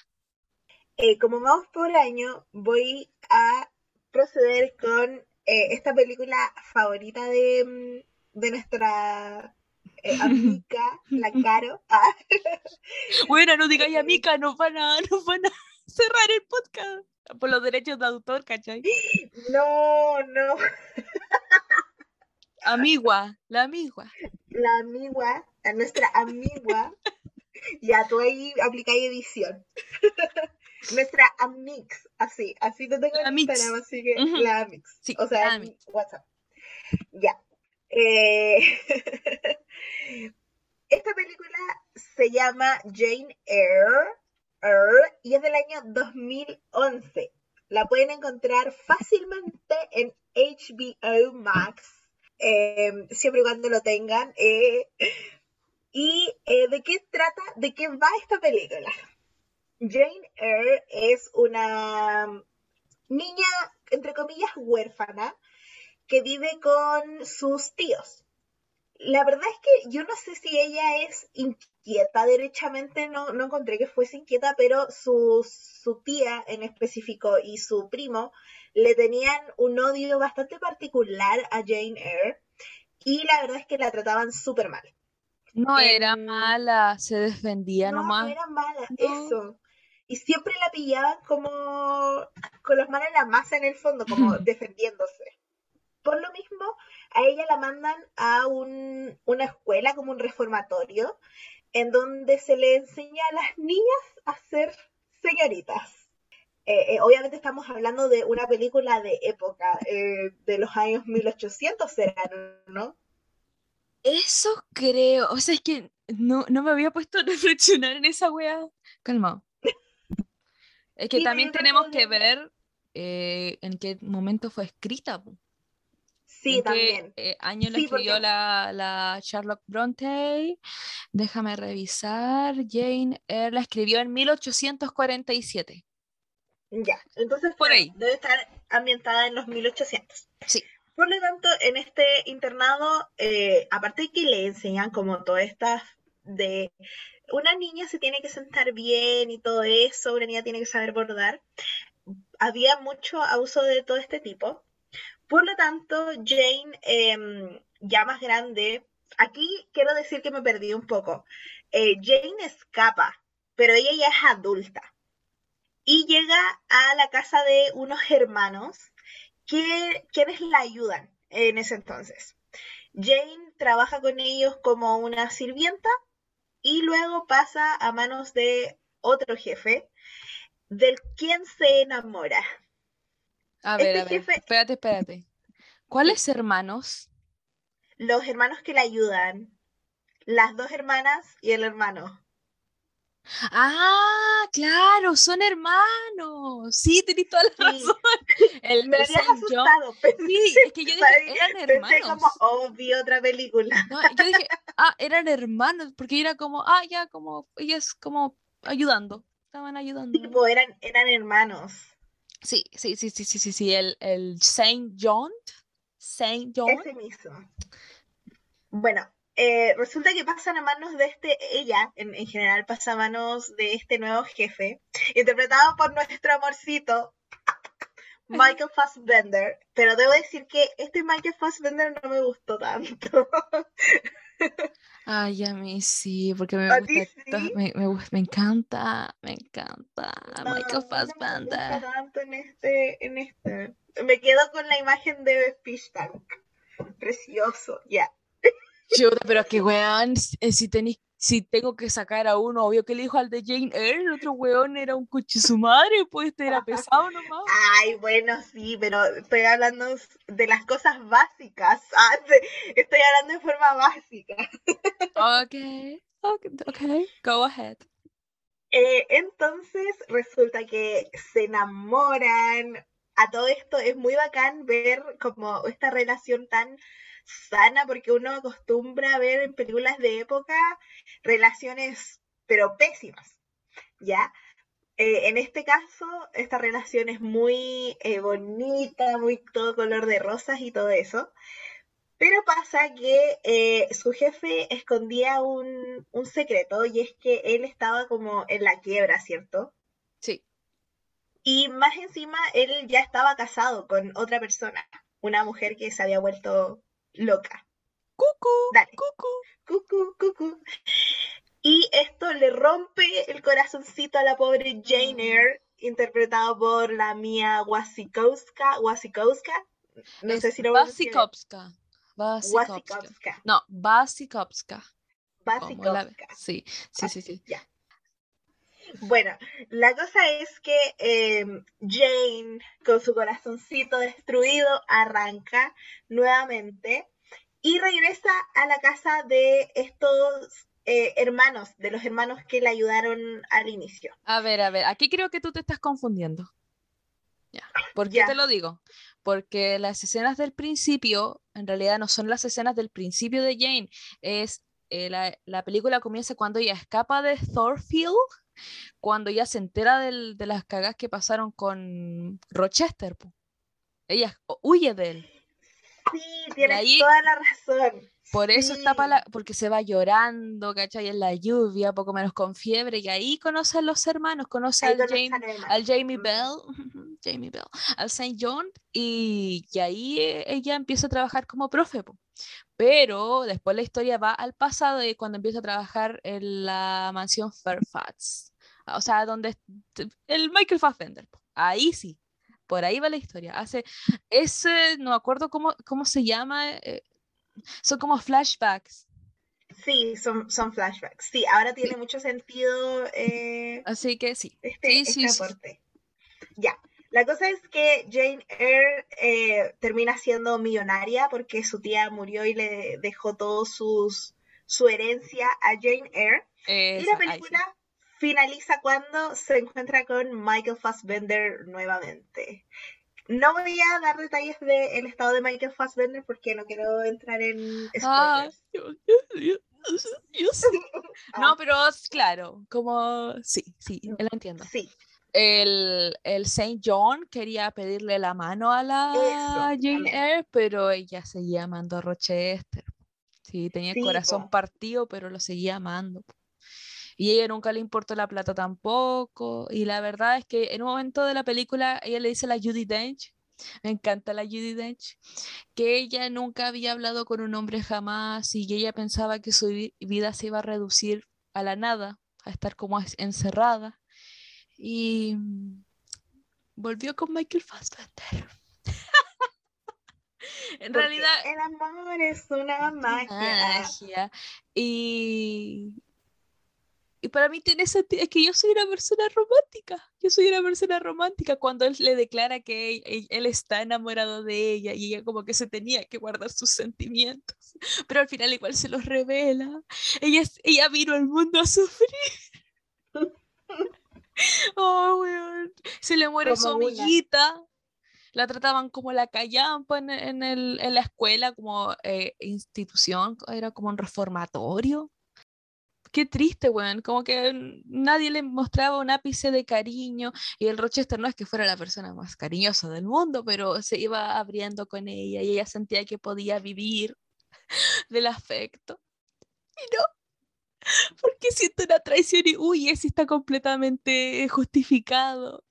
Eh, como vamos por año, voy a proceder con eh, esta película favorita de, mm, de nuestra eh, amiga, la Caro. Ah, Bueno, no digáis a Mika, nos van a, nos van a cerrar el podcast por los derechos de autor, ¿cachai? no, no. amigua, la amigua. La amigua, a nuestra amigua. ya, tú ahí aplicáis edición. nuestra amix, así, así te tengo en Instagram, así que la amix. Sí, o sea, en WhatsApp. Ya. Eh... Esta película se llama Jane Eyre, y es del año 2011. La pueden encontrar fácilmente en HBO Max, em, siempre y cuando lo tengan. Eh, ¿Y eh, de qué trata? ¿De qué va esta película? Jane Eyre es una niña, entre comillas, huérfana, que vive con sus tíos la verdad es que yo no sé si ella es inquieta, derechamente no, no encontré que fuese inquieta, pero su, su tía en específico y su primo le tenían un odio bastante particular a Jane Eyre y la verdad es que la trataban súper mal. No era mala, se defendía no, nomás. No era mala, eso. Y siempre la pillaban como con las manos en la masa en el fondo, como defendiéndose. Por lo mismo, a ella la mandan a una escuela como un reformatorio, en donde se le enseña a las niñas a ser señoritas. Eh, eh, obviamente estamos hablando de una película de época, eh, de los años 1800 serán, ¿no? Eso creo, o sea, es que no, me había puesto a reflexionar en esa wea. Calma. Es que también tenemos que ver en qué momento fue escrita. Sí, también. Qué, eh, año la escribió la, la, Charlotte Bronte? Déjame revisar. Jane Eyre la escribió en 1847. Ya, entonces por ahí. debe estar ambientada en los 1800. Sí. Por lo tanto, en este internado, eh, aparte de que le enseñan como todas estas de una niña se tiene que sentar bien y todo eso, una niña tiene que saber bordar, había mucho abuso de todo este tipo. Por lo tanto, Jane, em, ya más grande, aquí quiero decir que me perdí un poco. Eh, Jane escapa, pero ella ya es adulta. Y llega a la casa de unos hermanos que, quienes la ayudan en ese entonces. Jane trabaja con ellos como una sirvienta y luego pasa a manos de otro jefe, del quien se enamora. A ver, este a ver, espérate, espérate. ¿Cuáles hermanos? Los hermanos que le ayudan. Las dos hermanas y el hermano. Ah, claro, son hermanos. Sí, tenés toda la razón. El, Me habías asustado. sí, es que yo dije, eran hermanos. Pensé como, obvio, otra película. No, yo dije, ah, eran hermanos, porque era como, ah, ya, como, ellas como ayudando, estaban ayudando. Tipo, eran, eran hermanos. Sí, sí, sí, sí, sí, sí, sí, el, el Saint John, Saint John. Ese mismo. Bueno, eh, resulta que pasan a manos de este, ella en, general pasa a manos de este nuevo jefe, interpretado por nuestro amorcito, Michael Fassbender, pero debo decir que este Michael Fassbender no me gustó tanto. Ay, a mí sí, porque me, gusta, me, me, encanta, me encanta Michael Fassbender. No me tanto en este, en este. Me quedo con la imagen de Fish Tank. Precioso, ya. Yo, pero que weón, eh, si tenéis si tengo que sacar a uno, obvio que le dijo al de Jane Eyre, el otro weón era un coche su madre, pues este era pesado nomás. Ay, bueno, sí, pero estoy hablando de las cosas básicas. Ah, estoy hablando de forma básica. Ok, ok, go ahead. Eh, entonces resulta que se enamoran. A todo esto es muy bacán ver como esta relación tan sana, porque uno acostumbra a ver en películas de época relaciones, pero pésimas, ¿ya? Eh, en este caso, esta relación es muy eh, bonita, muy todo color de rosas y todo eso. Pero pasa que eh, su jefe escondía un, un, secreto y es que él estaba como en la quiebra, ¿cierto? Sí. Y más encima, él ya estaba casado con otra persona, una mujer que se había vuelto loca. Cucu, Dale. cucu, cucu, cucu. Y esto le rompe el corazoncito a la pobre Jane. Eyre, interpretado por la mía Wasikowska. Wasikowska. No sé si lo Wasikowska. Wasikowska. No, Wasikowska. Wasikowska. Sí, sí, sí, sí. Ya. Bueno, la cosa es que em, Jane, con su corazoncito destruido, arranca nuevamente y regresa a la casa de estos eh, hermanos, de los hermanos que le ayudaron al inicio. A ver, a ver, aquí creo que tú te estás confundiendo. Ya. ¿Por qué te lo digo? Porque las escenas del principio, en realidad no son las escenas del principio de Jane, es eh, la, la, película comienza cuando ella escapa de Thorfield, cuando ella se entera del, de las cagas que pasaron con Rochester. Ella huye de él. Sí, tienes toda la razón. Por eso está para porque se va llorando, ¿cachai? En la lluvia, poco menos con fiebre, y ahí conoce a los hermanos, conoce al, al, Jamie Bell, Jamie Bell, al Saint John, y, y, ahí eh, ella empieza a trabajar como profe. Pero después la historia va al pasado y cuando empieza a trabajar en la mansión Fairfax, o sea, donde el Michael Fassbender, ahí sí, por ahí va la historia. Hace ese, no acuerdo cómo, cómo se llama, eh, son como flashbacks. Sí, son, son flashbacks. Sí, ahora tiene mucho sentido. Eh, Así que sí. Este, sí, este aporte. Ya. La cosa es que Jane Eyre eh, termina siendo millonaria porque su tía murió y le dejó todo sus, su herencia a Jane Eyre. y la película finaliza cuando se encuentra con Michael Fassbender nuevamente. No voy a dar detalles del estado de Michael Fassbender porque no quiero entrar en ah, spoilers. no, pero claro, como sí, sí, lo entiendo. Sí. El, el Saint John quería pedirle la mano a la Jane Eyre, pero ella seguía amando a Rochester. Sí, tenía el corazón partido, pero lo seguía amando y ella nunca le importó la plata tampoco. Y la verdad es que en un momento de la película ella le dice a la Judy Dench, me encanta la Judy Dench, que ella nunca había hablado con un hombre jamás y ella pensaba que su vida se iba a reducir a la nada, a estar como encerrada. Y volvió con Michael Fassbender. en realidad. El amor es una magia. magia. Y, y para mí tiene sentido, es que yo soy una persona romántica, yo soy una persona romántica cuando él le declara que él, está enamorado de ella y ella como que se tenía que guardar sus sentimientos, pero al final igual se los revela. Ella, ella vino al mundo a sufrir. oh, Se le muere su amiguita. La trataban como la callampa en, en, el, en la escuela, como eh, institución, era como un reformatorio qué triste, weón. Como que nadie le mostraba un ápice de cariño. Y el Rochester no es que fuera la persona más cariñosa del mundo, pero se iba abriendo con ella y ella sentía que podía vivir del afecto. Y no, porque siento una traición y uy, ese está completamente justificado.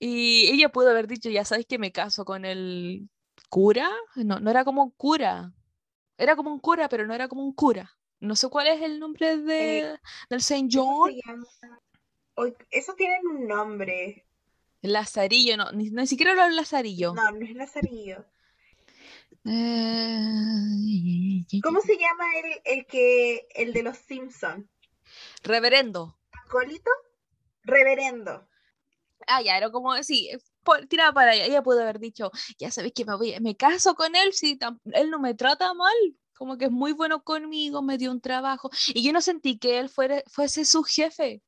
Y ella pudo haber dicho, ya sabes que me caso con el cura. No, no era como un cura. Era como un cura, pero no era como un cura. No sé cuál es el nombre de, eh, del Saint John. Eso tienen un nombre. Lazarillo, no, ni, siquiera lo Lazarillo. No, no es Lazarillo. Eh, ¿Cómo se llama el, el que el de los Simpson? Reverendo. ¿Colito? Reverendo. Ah, ya, era como, sí, tiraba para allá. Ella pudo haber dicho, ya sabes que me voy, me caso con él si él no me trata mal como que es muy bueno conmigo, me dio un trabajo. Y yo no sentí que él fuese su jefe.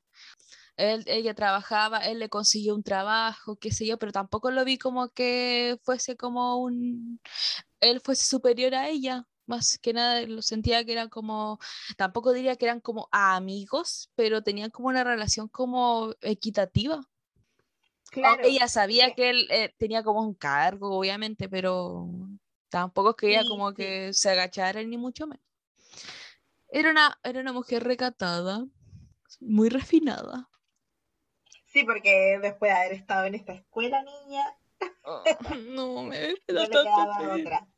Él, ella trabajaba, él le consiguió un trabajo, qué sé yo, pero tampoco lo vi como que fuese como un, él fuese superior a ella, más que nada lo sentía que eran como, tampoco diría que eran como amigos, pero tenían como una relación como equitativa. Claro. Ella sabía que él eh, tenía como un cargo, obviamente, pero Tampoco es que ella como que se agachara ni mucho menos. Era una, era una mujer recatada, muy refinada. Sí, porque después de haber estado en esta escuela, niña. Oh, no, me, da pena.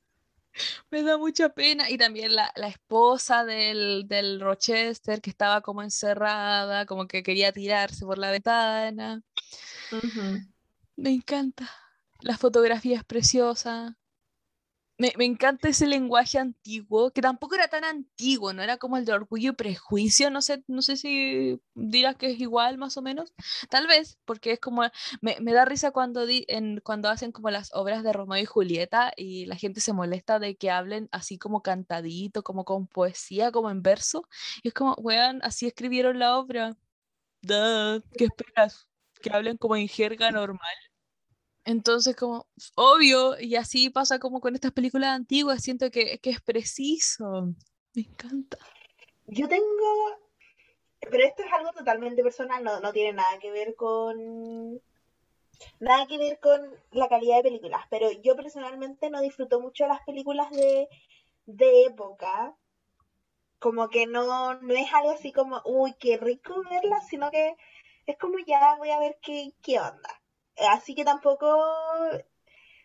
Me da mucha pena. Y también la, esposa del, del, Rochester, que estaba como encerrada, como que quería tirarse por la ventana. Me encanta. La fotografía es preciosa Me, me, encanta ese lenguaje antiguo, que tampoco era tan antiguo, no era como el de orgullo y prejuicio, no sé, no sé si dirás que es igual más o menos, tal vez, porque es como, me, me da risa cuando, di, en, cuando hacen como las obras de Romeo y Julieta y la gente se molesta de que hablen así como cantadito, como con poesía, como en verso, y es como, weón, así escribieron la obra, ¿qué esperas? Que hablen como en jerga normal. Entonces, como, obvio, y así pasa como con estas películas antiguas, siento que, que, es preciso. Me encanta. Yo tengo, pero esto es algo totalmente personal, no, no tiene nada que ver con... Nada que ver con la calidad de películas, pero yo personalmente no disfruto mucho las películas de, de época. Como que no, no es algo así como, uy, qué rico verlas, sino que es como ya voy a ver qué, qué onda Así que tampoco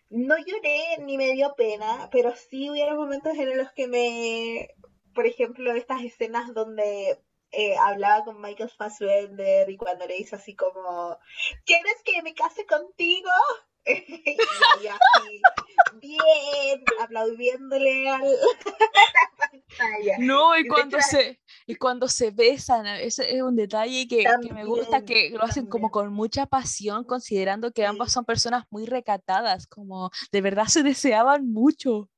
no lloré ni me dio pena, pero sí hubieron momentos en los que me, por ejemplo, estas escenas donde eh, hablaba con Michael Fassbender y cuando le hizo así como, ¿quieres que me case contigo? y así, bien, aplaudiéndole al pantalla. No, y cuando se, y cuando se besan, ese es un detalle que, que me gusta, que lo hacen como con mucha pasión, considerando que ambas son personas muy recatadas, como de verdad se deseaban mucho.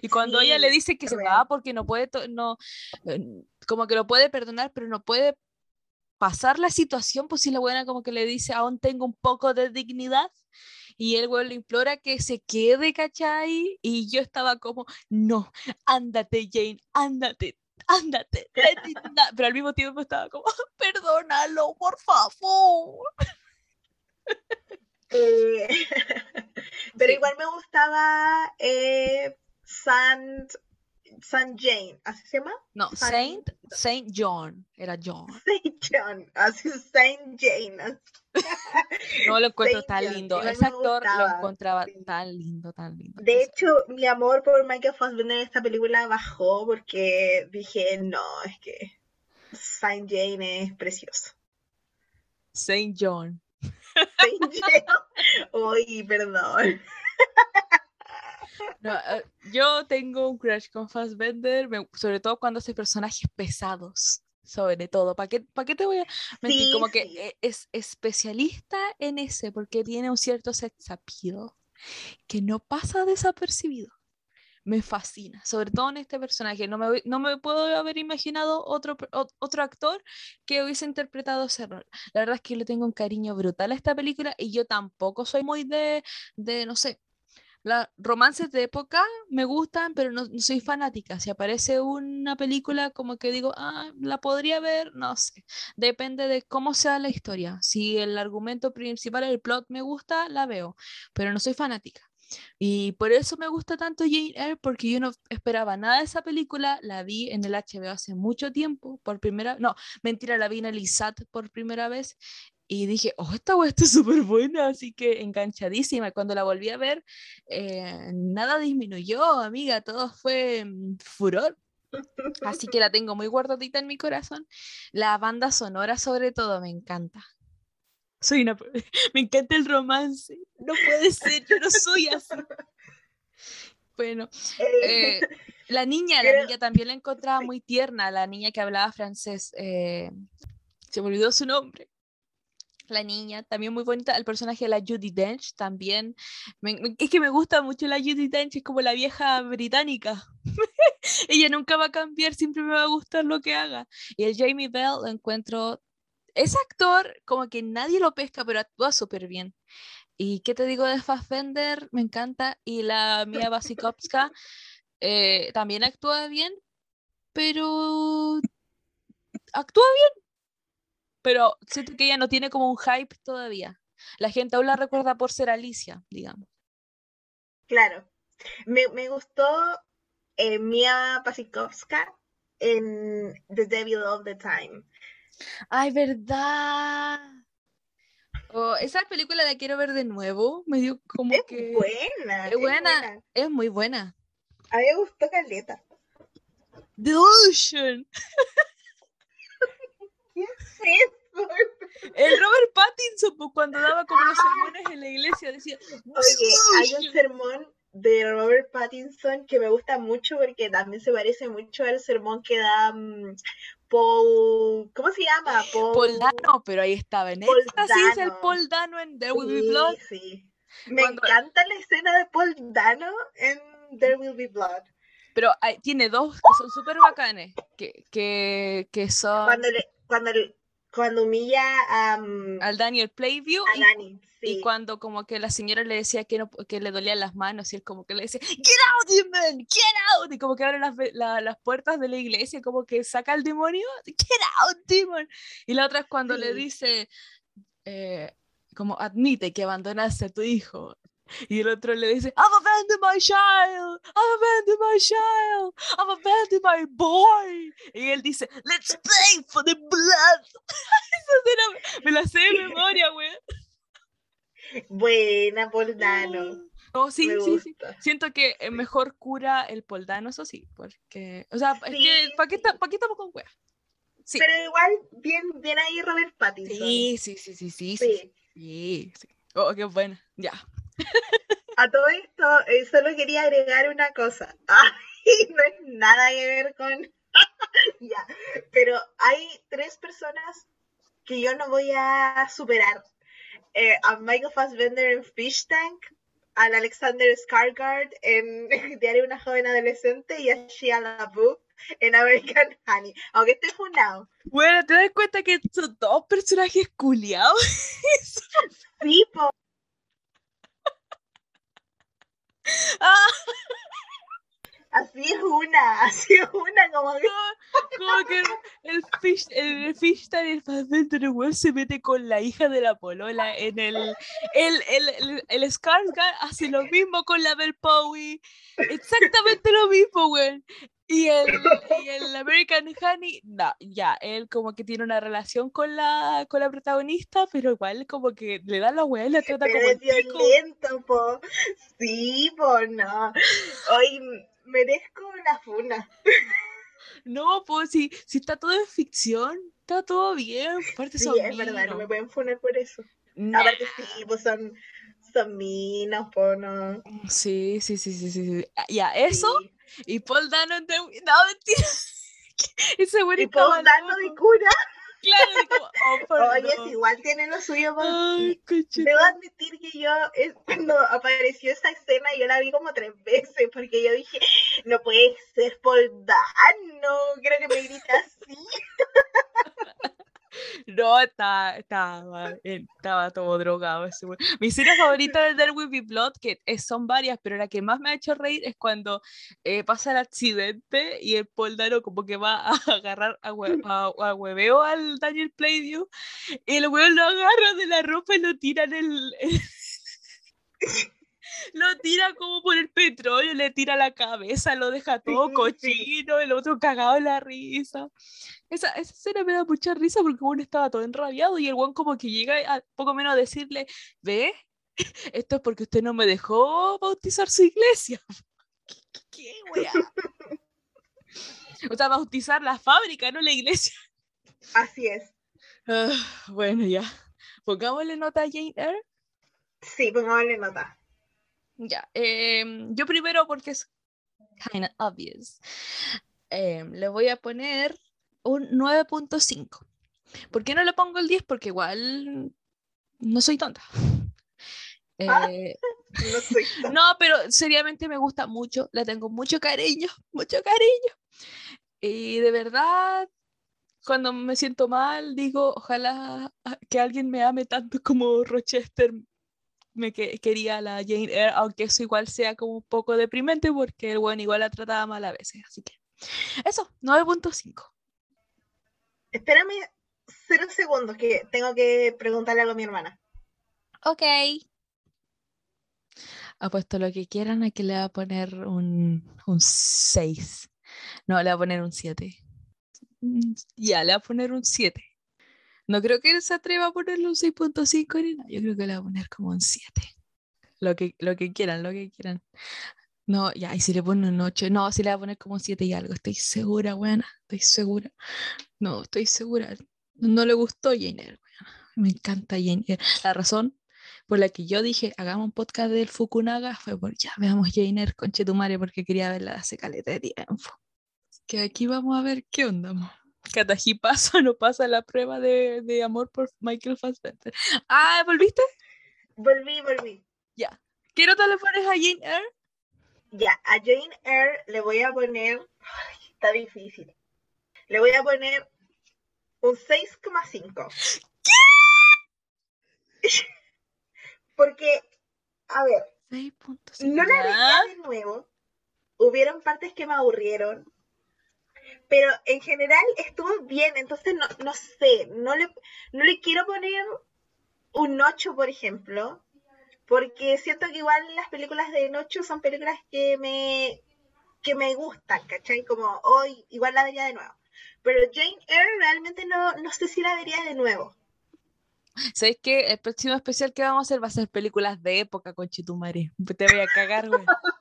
Y cuando ella le dice que se va porque no puede, no, como que lo puede perdonar, pero no puede pasar la situación, pues si la buena como que le dice, aún tengo un poco de dignidad, y el güey le implora que se quede, ¿cachai? Y yo estaba como, no, ándate, Jane, ándate, ándate. Pero al mismo tiempo estaba como, perdónalo, por favor. Eh, pero igual me gustaba eh, Sant San Jane, ¿así se llama? No, Saint, Saint John, era John. Saint John, así Saint Jane. no lo encuentro tan lindo. Ese actor lo encontraba tan lindo, tan lindo. De hecho, mi amor por Michael Fassbender en esta película bajó porque dije, no, es que Saint Jane es precioso. Saint John. Saint John. Uy, perdón. No, eh, yo tengo un crush con Fassbender, sobre todo cuando hace personajes pesados, sobre todo. ¿Para qué, ¿para qué te voy a mentir? Como que e, es especialista en ese, porque tiene un cierto sex que no pasa desapercibido. Me fascina, sobre todo en este personaje. No me, no me puedo haber imaginado otro, otro actor que hubiese interpretado ese rol. La verdad es que le tengo un cariño brutal a esta película y yo tampoco soy muy de, de no sé, los romances de época me gustan, pero no, soy fanática. Si aparece una película como que digo, ah, la podría ver, no sé. Depende de cómo sea la historia. Si el argumento principal, el plot me gusta, la veo, pero no soy fanática. Y por eso me gusta tanto Jane Eyre, porque yo no esperaba nada de esa película. La vi en el HBO hace mucho tiempo, por primera no, mentira, la vi en el ISAT por primera vez y dije, oh, esta wea está súper buena, así que enganchadísima. Cuando la volví a ver, eh, nada disminuyó, amiga, todo fue mm, furor. Así que la tengo muy guardadita en mi corazón. La banda sonora, sobre todo, me encanta. Soy una... me encanta el romance. No puede ser, yo no soy así. Bueno, eh, la niña, la niña también la encontraba muy tierna, la niña que hablaba francés. Eh, se me olvidó su nombre la niña, también muy bonita, el personaje de la Judy Dench también, es que me gusta mucho la Judy Dench, es como la vieja británica, ella nunca va a cambiar, siempre me va a gustar lo que haga, y el Jamie Bell lo encuentro, ese actor como que nadie lo pesca, pero actúa súper bien, y qué te digo de Fassbender, me encanta, y la Mia Wasikowska eh, también actúa bien, pero actúa bien, pero siento que ella no tiene como un hype todavía. La gente aún la recuerda por ser Alicia, digamos. Claro. Me, me gustó eh, Mia Pasikowska en The Devil of the Time. Ay, verdad. Oh, esa película la quiero ver de nuevo. Me dio como es que. Buena, es buena. Es muy buena. A mí me gustó Caleta. The Ocean. ¿Qué es eso? El Robert Pattinson, pues, cuando daba como los sermones en la iglesia, decía. Oye, hay un sermón de Robert Pattinson que me gusta mucho porque también se parece mucho al sermón que da mm, Paul. ¿Cómo se llama? Paul, Dano, pero ahí estaba en Paul sí es el Paul Dano en There Will Be Blood. Sí. Me encanta la escena de Paul Dano en There Will Be Blood. Pero hay, tiene dos que son súper bacanes, que, que, que son... Cuando, le, cuando le, cuando humilla a, al Daniel Playview a y, Dani, y, cuando como que la señora le decía que, no, que le dolían las manos y él como que le decía get out demon get out y como que abre las, las puertas de la iglesia como que saca al demonio get out demon y la otra es cuando le dice eh, como admite que abandonaste a tu hijo y el otro le dice, I've abandoned my child, I've abandoned my child, I've abandoned my boy. Y él dice, let's play for the blood. me la sé de memoria, güey. Buena, Poldano. Oh, sí, sí, sí. Siento que mejor cura el Poldano, eso sí, porque, o sea, es que, ¿para qué, pa qué estamos con weas? Sí. Pero igual, bien, bien ahí Robert Pattinson. Sí, sí, sí, sí, sí. Sí, sí. sí. Oh, qué buena. Ya. A todo esto, eh, solo quería agregar una cosa. Ay, no es nada que ver con. ya. Pero hay tres personas que yo no voy a superar. Eh, a Michael Fassbender en Fish Tank, al Alexander Skarsgård en Diario de una joven adolescente y a Shia LaBeouf en American Honey. Aunque esté funado. Bueno, ¿te das cuenta que son dos personajes culiados? sí, po. Así es una, así es una, como que. Como, que el fish, el, fish el el web se mete con la hija de la polola en el. El, el, el, el Skarsgård hace lo mismo con la Bell Powie. Exactamente lo mismo, güey. Y el, y el American Honey, no, ya, él como que tiene una relación con la, con la protagonista, pero igual como que le da la weá y la trata pero como es violento, po. Sí, po, no. Hoy merezco una funa. No, pues si, si está todo en ficción, está todo bien. Aparte sí, es verdad, no me pueden funar por eso. Aparte sí, pues son, son minos, po, no. Sí, sí, sí, sí, sí. Ya, eso... Y Paul Dano de... No, mentira. Ese güey Y Paul Dano de cura. Claro, como, oh, Oye, es igual tiene lo suyo. Debo admitir que yo, cuando apareció esa escena, yo la vi como tres veces, porque yo dije, no puede ser Paul Dano, creo que me grita así. No, estaba, estaba, estaba todo drogado. Mi serie favorita de There Will Be Blood, que son varias, pero la que más me ha hecho reír es cuando eh, pasa el accidente y el Poldaro como que va a agarrar a, a, hueveo al Daniel Playview y el huevo lo agarra de la ropa y lo tira en el... lo tira como por el petróleo, le tira la cabeza, lo deja todo cochino, el otro cagado en la risa. Esa, esa escena me da mucha risa porque uno estaba todo enrabiado y el guan como que llega a poco menos a decirle, ve, esto es porque usted no me dejó bautizar su iglesia. ¿Qué, qué, O sea, bautizar la fábrica, no la iglesia. Así es. Ah, bueno, ya. Pongámosle nota a Jane Eyre. Sí, pongámosle nota. Ya. Em, yo primero porque es kind of obvious. Em, le voy a poner un 9.5. ¿Por qué no le pongo el 10? Porque igual no soy tonta. Ah, eh, no, soy tonta. no, pero seriamente me gusta mucho, le tengo mucho cariño, mucho cariño. Y de verdad, cuando me siento mal, digo, ojalá que alguien me ame tanto como Rochester me quería la Jane Eyre, aunque eso igual sea como un poco deprimente porque el buen igual la trataba mal a veces. Así que eso, 9.5. Espérame cero segundos que tengo que preguntarle algo a mi hermana. Ok. Apuesto lo que quieran, aquí le voy a poner un, un 6. No, le voy a poner un 7. Mm, ya, le voy a poner un 7. No creo que él se atreva a ponerle un 6.5 ni nada. Yo creo que le voy a poner como un 7. Lo que, lo que quieran, lo que quieran. No, ya, y si le pone un 8, no, si le voy a poner como 7 y algo, estoy segura, buena, estoy segura. No, estoy segura. No le gustó Jane Eyre, Me encanta Jane Eyre. La razón, por la que yo dije, hagamos un podcast del Fukunaga, fue por ya veamos Jane Eyre con Chetumare porque quería verla hace caleta de tiempo. Que aquí vamos a ver qué onda. Kataji pasa o no pasa la prueba de, de amor por Michael Fassbender. Ah, ¿volviste? Volví, volví. Ya. ¿Qué nota le pones a Jane Eyre? Ya, a Jane Eyre le voy a poner. Ay, está difícil. Le voy a poner un 6,5. ¿Qué? Porque, a ver, 6.5. no la vería de nuevo. Hubieron partes que me aburrieron. Pero en general estuvo bien, entonces no, no sé, no le, no le quiero poner un 8, por ejemplo, porque siento que igual las películas de Nocho son películas que me, que me gustan, ¿cachai? Como hoy igual la vería de nuevo. Pero Jane Eyre realmente no, no sé si la vería de nuevo. ¿Sabes qué? El próximo especial que vamos a hacer va a ser películas de época con Chitumare. Te voy a cagar, güey.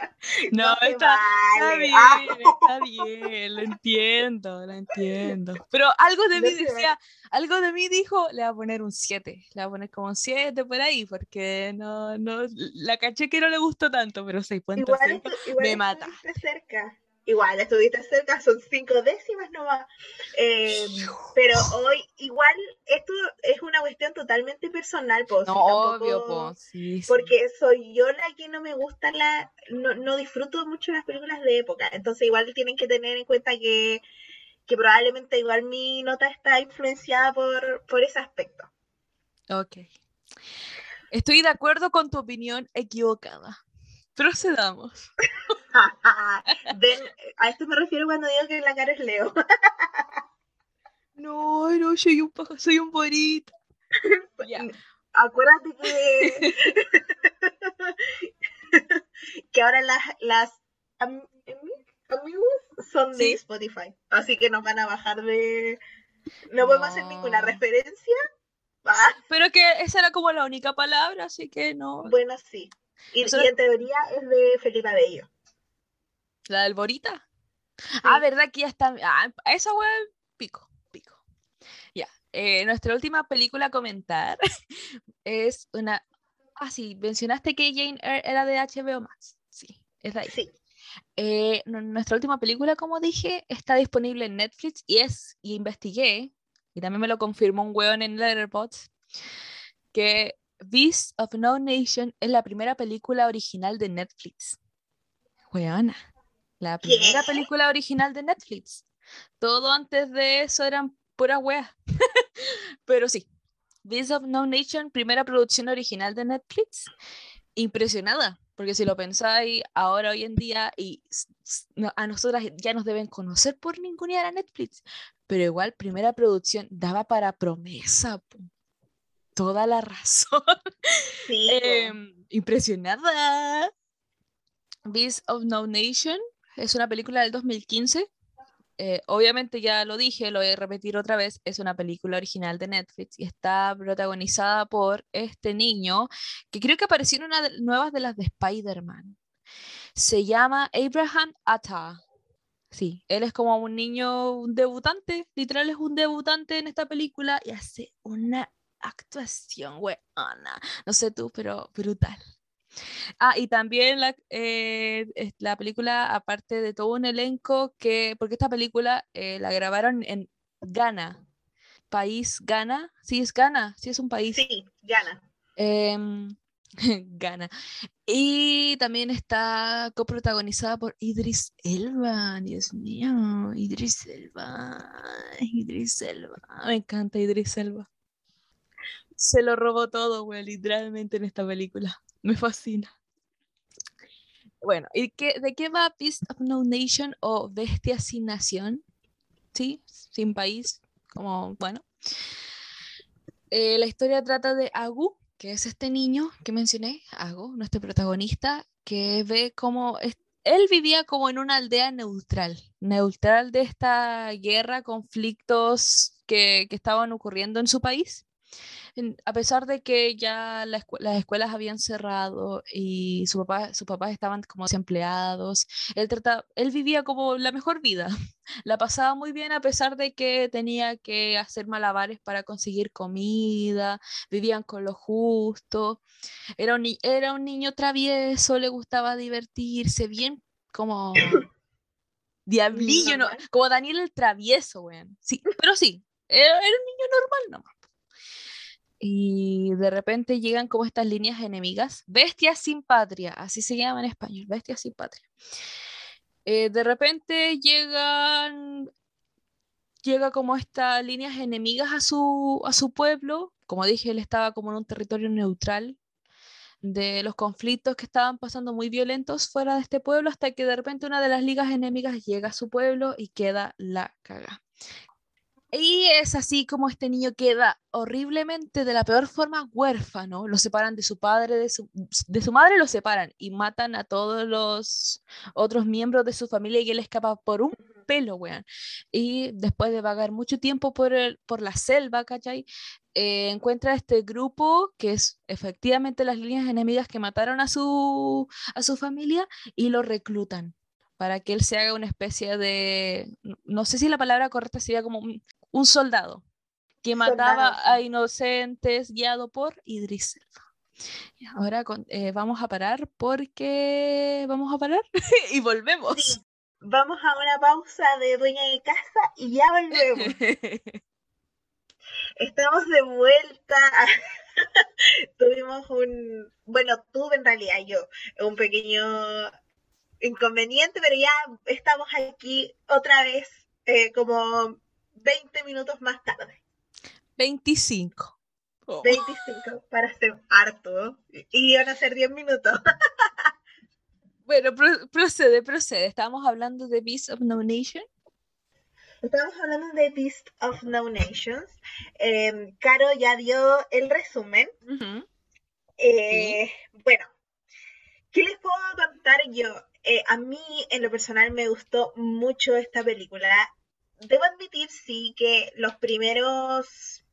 No, está, está bien, Ah. está bien, lo entiendo, lo entiendo. Pero algo de mí decía, algo de mí dijo, le va a poner un 7, le va a poner como un 7 por ahí, porque no, no, la caché que no le gustó tanto, pero 6.5 Igual, estu- igual me mata. cerca. Igual estuviste cerca, son cinco décimas nomás. Eh, pero hoy, igual, esto es una cuestión totalmente personal, pues. No, tampoco- obvio, po, sí, sí. Porque soy yo la que no me gusta la. No, no disfruto mucho las películas de época. Entonces, igual tienen que tener en cuenta que, que probablemente igual mi nota está influenciada por, por ese aspecto. Ok. Estoy de acuerdo con tu opinión equivocada. Procedamos. A esto me refiero cuando digo que la cara es Leo. No, no, soy un paja, soy un bonito. Ya. Acuérdate que. que ahora las, las am- ami- amigos son de Sí. Spotify. Así que nos van a bajar de. No podemos hacer ninguna No. referencia. Ah, Pero que esa era como la única palabra, así que no. bueno, sí. Y, Nosotros- y en teoría es de Felipe Bello. La del Borita. Ah, ¿verdad que ya está? Ah, esa web, pico, pico. Ya. eh, nuestra última película a comentar es una. Ah, sí, mencionaste que Jane Eyre era de HBO Max. Sí, es de ahí. Sí. Eh, nu- nuestra última película, como dije, está disponible en Netflix y es, y investigué, y también me lo confirmó un weón en Letterboxd, que Beast of No Nation es la primera película original de Netflix. La ¿Qué? primera película original de Netflix. Todo antes de eso eran puras weas. Pero sí, Beast of No Nation, primera producción original de Netflix. Impresionada, porque si lo pensáis ahora, hoy en día, y a nosotras ya nos deben conocer por ningunear a Netflix, pero igual, primera producción daba para promesa. po. Toda la razón. Sí. Em, impresionada. Beast of No Nation es una película del 2015. Eh, obviamente ya lo dije, lo voy a repetir otra vez, es una película original de Netflix y está protagonizada por este niño que creo que apareció en una de, nuevas de las de Spider-Man. Se llama Abraham Atta. Sí, él es como un niño, un debutante, literal es un debutante en esta película y hace una actuación, weona. No sé tú, pero brutal. Ah, y también la, eh, la película, aparte de todo un elenco, que, porque esta película eh, la grabaron en Ghana, país Ghana, sí es Ghana, sí es un país. Sí, Gana. Em, Ghana. Y también está coprotagonizada por Idris Elba, Dios mío, Idris Elba, Idris Elba, me encanta Idris Elba. Se lo robó todo, güey, literalmente en esta película. Me fascina. Bueno, ¿y qué, de qué va Beast of No Nation o Bestia sin nación? Sí, sin país, como, bueno. Eh, la historia trata de Agu, que es este niño que mencioné, Agu, nuestro protagonista, que ve cómo es- él vivía como en una aldea neutral, neutral de esta guerra, conflictos que, que estaban ocurriendo en su país. A pesar de que ya las escuelas habían cerrado y su papá, sus papás estaban como desempleados, él, él vivía como la mejor vida. La pasaba muy bien a pesar de que tenía que hacer malabares para conseguir comida, vivían con lo justo. Era un, era un niño travieso, le gustaba divertirse, bien como diablillo, ¿no? como Daniel el travieso, weón. Sí, pero sí, era, un niño normal nomás. Y de repente llegan como estas líneas enemigas, bestias sin patria, así se llama en español, bestias sin patria. Eh, de repente llegan, llega como estas líneas enemigas a su, a su pueblo. Como dije, él estaba como en un territorio neutral de los conflictos que estaban pasando muy violentos fuera de este pueblo, hasta que de repente una de las ligas enemigas llega a su pueblo y queda la caga. Y es así como este niño queda horriblemente, de la peor forma, huérfano. Lo separan de su padre, de su, de su madre lo separan y matan a todos los otros miembros de su familia y él escapa por un pelo, weón. Y después de vagar mucho tiempo por, el, por la selva, ¿cachai? Eh, encuentra este grupo que es efectivamente las líneas enemigas que mataron a su, a su familia y lo reclutan para que él se haga una especie de, no sé si la palabra correcta sería como un soldado que mataba a inocentes guiado por Idris Elba. Ahora eh, vamos a parar porque vamos a parar y volvemos. Vamos a una pausa de dueña de casa y ya volvemos. Estamos de vuelta. Tuvimos un, bueno, tuve en realidad yo un pequeño inconveniente, pero ya estamos aquí otra vez eh, como 20 minutos más tarde. 25. 25 para ser harto. Y iban a ser 10 minutos. bueno, procede, procede. Estábamos hablando de Beast of No Nation. Estamos hablando de Beast of No Nations. Em, Caro ya dio el resumen. Eh, bueno, ¿qué les puedo contar yo? Eh, a mí, en lo personal, me gustó mucho esta película debo admitir, sí, que los primeros,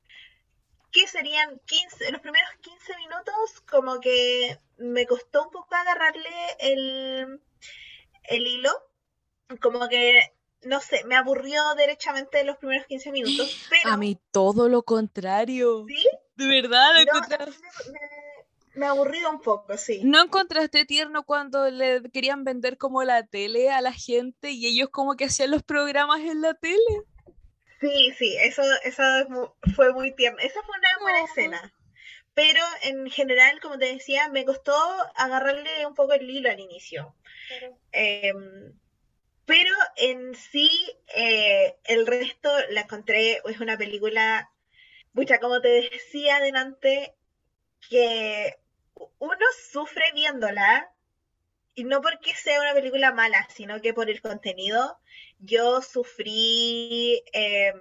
¿qué serían? 15, los primeros 15 minutos, como que me costó un poco agarrarle el, el hilo, como que, no sé, me aburrió derechamente los primeros 15 minutos. Pero... A mí todo lo contrario. ¿Sí? De verdad, lo contrario me aburrido un poco, sí. ¿No encontraste tierno cuando le querían vender como la tele a la gente y ellos como que hacían los programas en la tele? Sí, sí, eso, eso fue muy tierno. Esa fue una buena escena. Pero en general, como te decía, me costó agarrarle un poco el hilo al inicio. Em, pero en sí, eh, el resto la encontré, es una película, mucha, como te decía adelante, que uno sufre viéndola, y no porque sea una película mala, sino que por el contenido, yo sufrí em,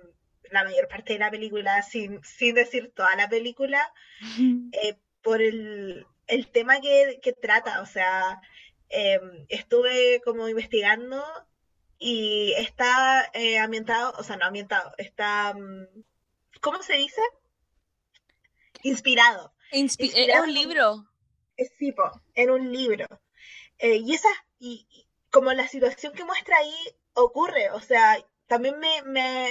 la mayor parte de la película, sin, sin decir toda la película, eh, por el, tema que, trata. O sea, em, estuve como investigando y está eh, ambientado, o sea, no ambientado, está, mm, ¿cómo se dice? Inspirado ¿Es un libro? Sí, en un libro. Eh, y esa, y, como la situación que muestra ahí ocurre, o sea, también me,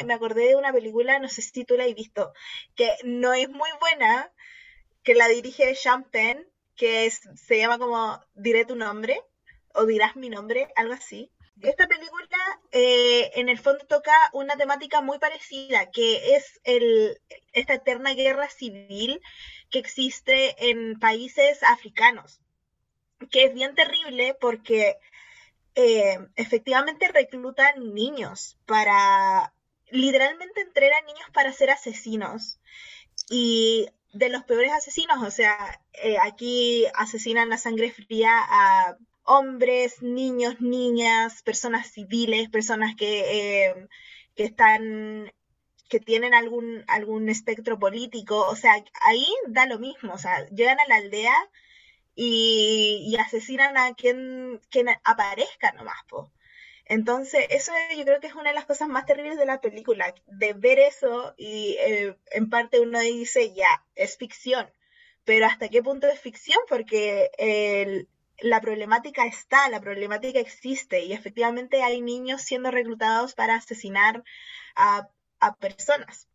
me, acordé de una película, no sé si tú la has visto, que no es muy buena, que la dirige Champagne, que es, se llama como Diré tu nombre, o dirás mi nombre, algo así. Esta película eh, en el fondo toca una temática muy parecida, que es el, esta eterna guerra civil que existe en países africanos, que es bien terrible porque eh, efectivamente reclutan niños para, literalmente entrenan niños para ser asesinos. Y de los peores asesinos, o sea, eh, aquí asesinan a sangre fría a hombres, niños, niñas, personas civiles, personas que, eh, que están que tienen algún, algún espectro político, o sea, ahí da lo mismo, o sea, llegan a la aldea y, asesinan a quien, quien aparezca nomás, po. Entonces, eso yo creo que es una de las cosas más terribles de la película, de ver eso y eh, en parte uno dice, ya, es ficción, pero ¿hasta qué punto es ficción? Porque la problemática está, la problemática existe y efectivamente hay niños siendo reclutados para asesinar a, a personas.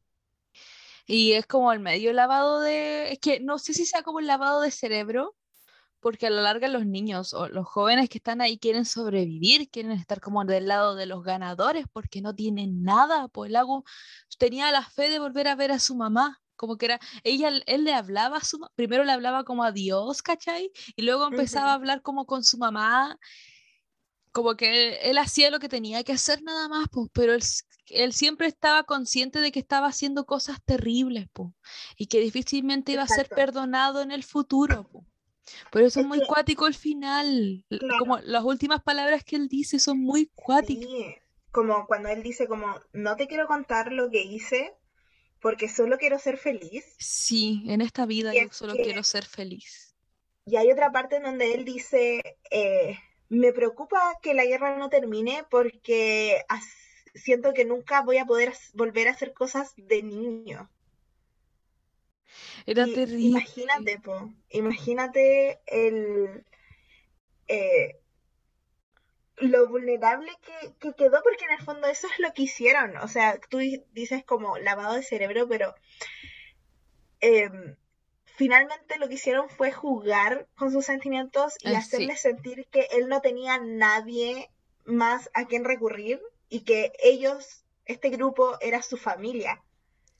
Y es como el medio lavado de, es que no sé si sea como el lavado de cerebro, porque a la larga los niños o los jóvenes que están ahí quieren sobrevivir, quieren estar como del lado de los ganadores porque no tienen nada. Pues lago tenía la fe de volver a ver a su mamá, como que era, ella, él le hablaba a su, primero le hablaba como a Dios, ¿cachai? Y luego empezaba a hablar como con su mamá, como que él, hacía lo que tenía que hacer nada más, pues, pero él, él, siempre estaba consciente de que estaba haciendo cosas terribles, y que difícilmente iba a ser perdonado en el futuro, pues. Por eso es, muy cuático el final. Como las últimas palabras que él dice son muy cuáticas. Como cuando él dice como, no te quiero contar lo que hice porque solo quiero ser feliz. Sí, en esta vida yo solo quiero ser feliz. Y hay otra parte en donde él dice, eh, me preocupa que la guerra no termine porque siento que nunca voy a poder volver a hacer cosas de niño. Era terrible. Imagínate, po, imagínate el eh, lo vulnerable que, quedó, porque en el fondo eso es lo que hicieron. O sea, tú dices como lavado de cerebro, pero em, finalmente lo que hicieron fue jugar con sus sentimientos y ah, hacerle sentir que él no tenía nadie más a quien recurrir y que ellos, este grupo, era su familia.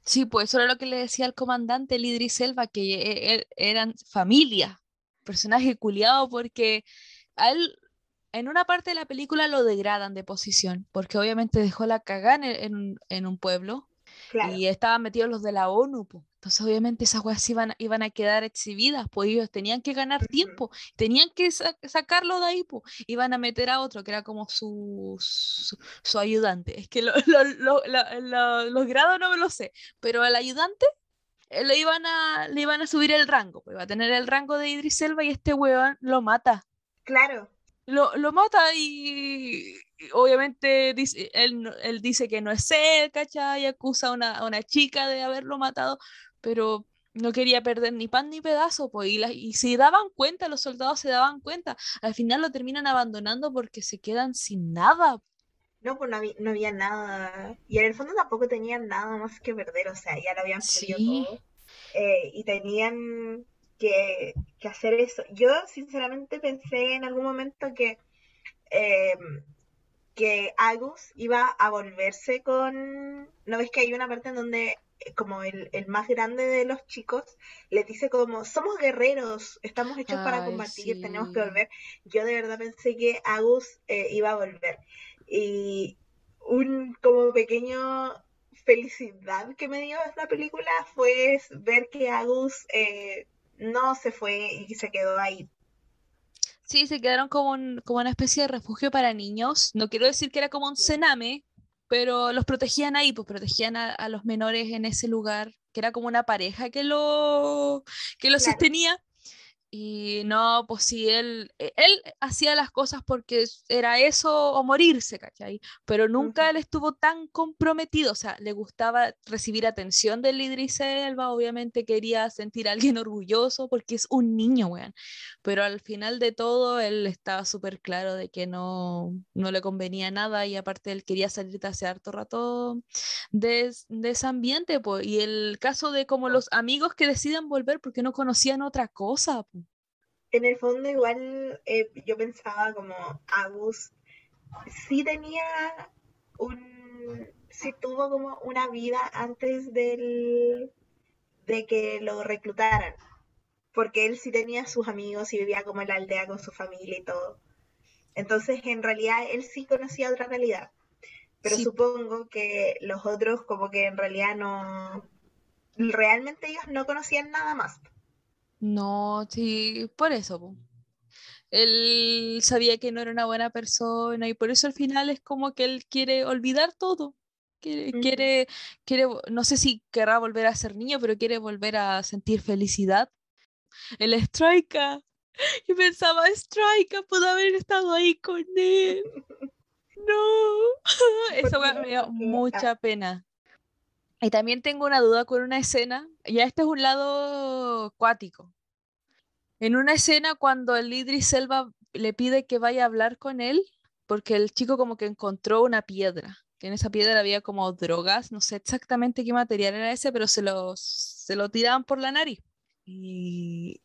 Sí, pues eso era lo que le decía al comandante Lidri Selva, que e, e, eran familia, personaje culiado, porque a él en una parte de la película lo degradan de posición, porque obviamente dejó la cagada en, en, un pueblo y estaban metidos los de la ONU, entonces obviamente esas weas iban, iban a quedar exhibidas, pues ellos tenían que ganar tiempo, tenían que sacarlo de ahí, pues iban a meter a otro que era como su, su, ayudante. Es que los grados no me lo sé, pero al ayudante eh, le iban a, le iban a subir el rango, pues iba a tener el rango de Idris Elba y este weón lo mata. Claro. Lo, lo mata y, obviamente dice, él, él, dice que no es él, ¿cachai? Y acusa a una, a una chica de haberlo matado, pero no quería perder ni pan ni pedazo, pues, y, y se daban cuenta, los soldados se daban cuenta, al final lo terminan abandonando porque se quedan sin nada. No, pues no había, nada, y en el fondo tampoco tenían nada más que perder, o sea, ya lo habían perdido todo, eh, y tenían que, que, hacer eso. Yo sinceramente pensé en algún momento que... Eh, que Agus iba a volverse con... ¿No ves que hay una parte en donde como el, más grande de los chicos le dice como, somos guerreros, estamos hechos para combatir, tenemos que volver? Yo de verdad pensé que Agus eh, iba a volver. Y un como pequeño felicidad que me dio esta película fue ver que Agus eh, no se fue y se quedó ahí Sí, se quedaron como, como una especie de refugio para niños. No quiero decir que era como un cename, pero los protegían ahí, pues protegían a, los menores en ese lugar, que era como una pareja que lo, que lo sostenía. Y no, pues sí, él, e, él hacía las cosas porque era eso o morirse, ¿cachai? Pero nunca él estuvo tan comprometido, o sea, le gustaba recibir atención del Idris Elba, obviamente quería sentir a alguien orgulloso porque es un niño, weón. Pero al final de todo, él estaba súper claro de que no, no le convenía nada y aparte él quería salir hace harto rato de, de ese ambiente, pues. Y el caso de como los amigos que deciden volver porque no conocían otra cosa, pues en el fondo igual eh, yo pensaba como Agus sí tenía un sí tuvo como una vida antes del de que lo reclutaran porque él sí tenía sus amigos y vivía como en la aldea con su familia y todo. Entonces en realidad él sí conocía otra realidad pero supongo que los otros como que en realidad no realmente ellos no conocían nada más no, sí, por eso. Él sabía que no era una buena persona y por eso al final es como que él quiere olvidar todo. Quiere, quiere, quiere, no sé si querrá volver a ser niño, pero quiere volver a sentir felicidad. El Strika. Y pensaba, Strika pudo haber estado ahí con él. No, eso me dio mucha pena. Y también tengo una duda con una escena, ya este es un lado acuático. En una escena cuando el Idris Selva le pide que vaya a hablar con él, porque el chico como que encontró una piedra, que en esa piedra había como drogas, no sé exactamente qué material era ese, pero se lo, se lo tiraban por la nariz. Y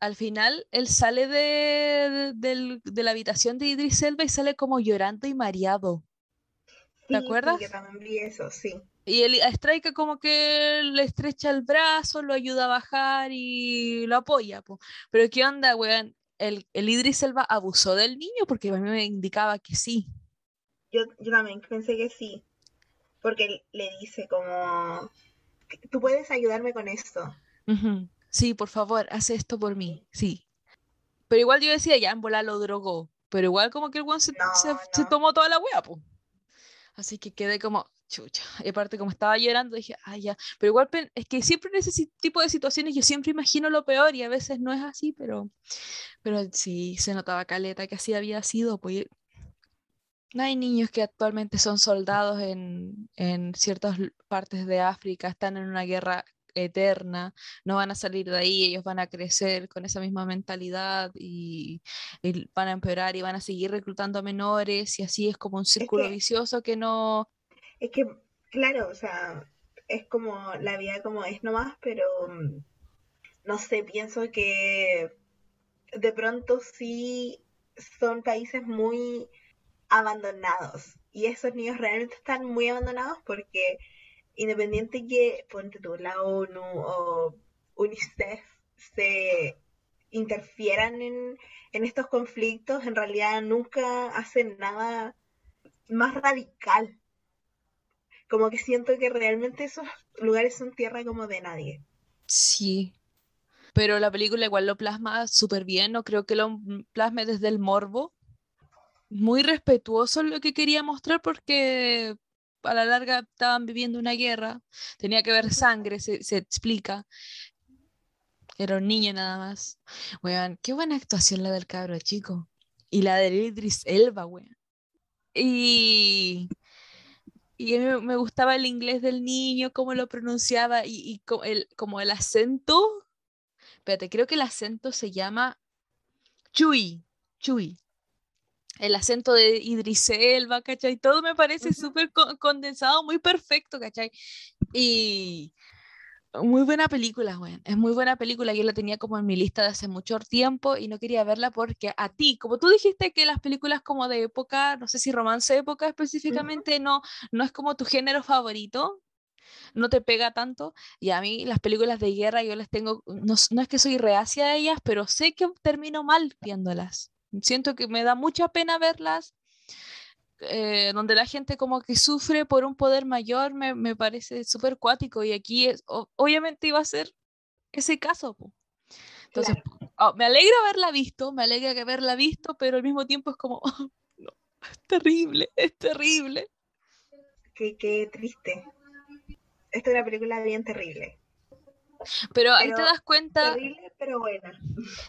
al final él sale de, de, la habitación de Idris Elba y sale como llorando y mareado. ¿Te acuerdas? Sí, también vi eso, sí. Y el Strike como que le estrecha el brazo, lo ayuda a bajar y lo apoya. Pero ¿qué onda, weón? El, el Idris Elba abusó del niño porque a mí me indicaba que sí. Yo, yo también pensé que sí. Porque le dice como, tú puedes ayudarme con esto sí, por favor, haz esto por mí, sí. Pero igual yo decía, ya en volar lo drogó, pero igual como que el weón se, tomó toda la wea, pues. Así que quedé como, chucha. Y aparte, como estaba llorando, dije, ah, ya. Pero igual es que siempre en ese tipo de situaciones yo siempre imagino lo peor y a veces no es así, pero, pero sí se notaba caleta que así había sido. Pues no hay niños que actualmente son soldados en, en ciertas partes de África, están en una guerra eterna, no van a salir de ahí, ellos van a crecer con esa misma mentalidad y, van a empeorar y van a seguir reclutando a menores y así es como un círculo vicioso que no... Es que, claro, o sea, es como la vida como es nomás, pero mm, no sé, pienso que de pronto sí son países muy abandonados y esos niños realmente están muy abandonados porque independiente que, ponte tú, la ONU o UNICEF se interfieran en, estos conflictos, en realidad nunca hacen nada más radical. Como que siento que realmente esos lugares son tierra como de nadie. Sí, pero la película igual lo plasma súper bien, no creo que lo plasme desde el morbo. Muy respetuoso lo que quería mostrar porque a la larga estaban viviendo una guerra, tenía que ver sangre, se, explica. Era un niño nada más. Weón, qué buena actuación la del cabro chico. Y la de Idris Elba, weón. Y, y a mí me gustaba el inglés del niño, cómo lo pronunciaba y, el, como el acento. Espérate, creo que el acento se llama Chui. Chui el acento de Idris Elba, ¿cachai? Todo me parece súper condensado, muy perfecto, ¿cachai? Y muy buena película, güey. Es muy buena película. Yo la tenía como en mi lista de hace mucho tiempo y no quería verla porque a ti, como tú dijiste que las películas como de época, no sé si romance de época específicamente, no, no es como tu género favorito, no te pega tanto. Y a mí las películas de guerra yo las tengo, no, no es que soy reacia a ellas, pero sé que termino mal viéndolas. Siento que me da mucha pena verlas, eh, donde la gente como que sufre por un poder mayor, me, parece súper cuático y aquí es, obviamente iba a ser ese caso. Entonces, oh, me alegra haberla visto, me alegra haberla visto, pero al mismo tiempo es como, no, es terrible, es terrible. Qué, qué triste. Esta es una película bien terrible. Pero, ahí te das cuenta. Terrible, pero buena.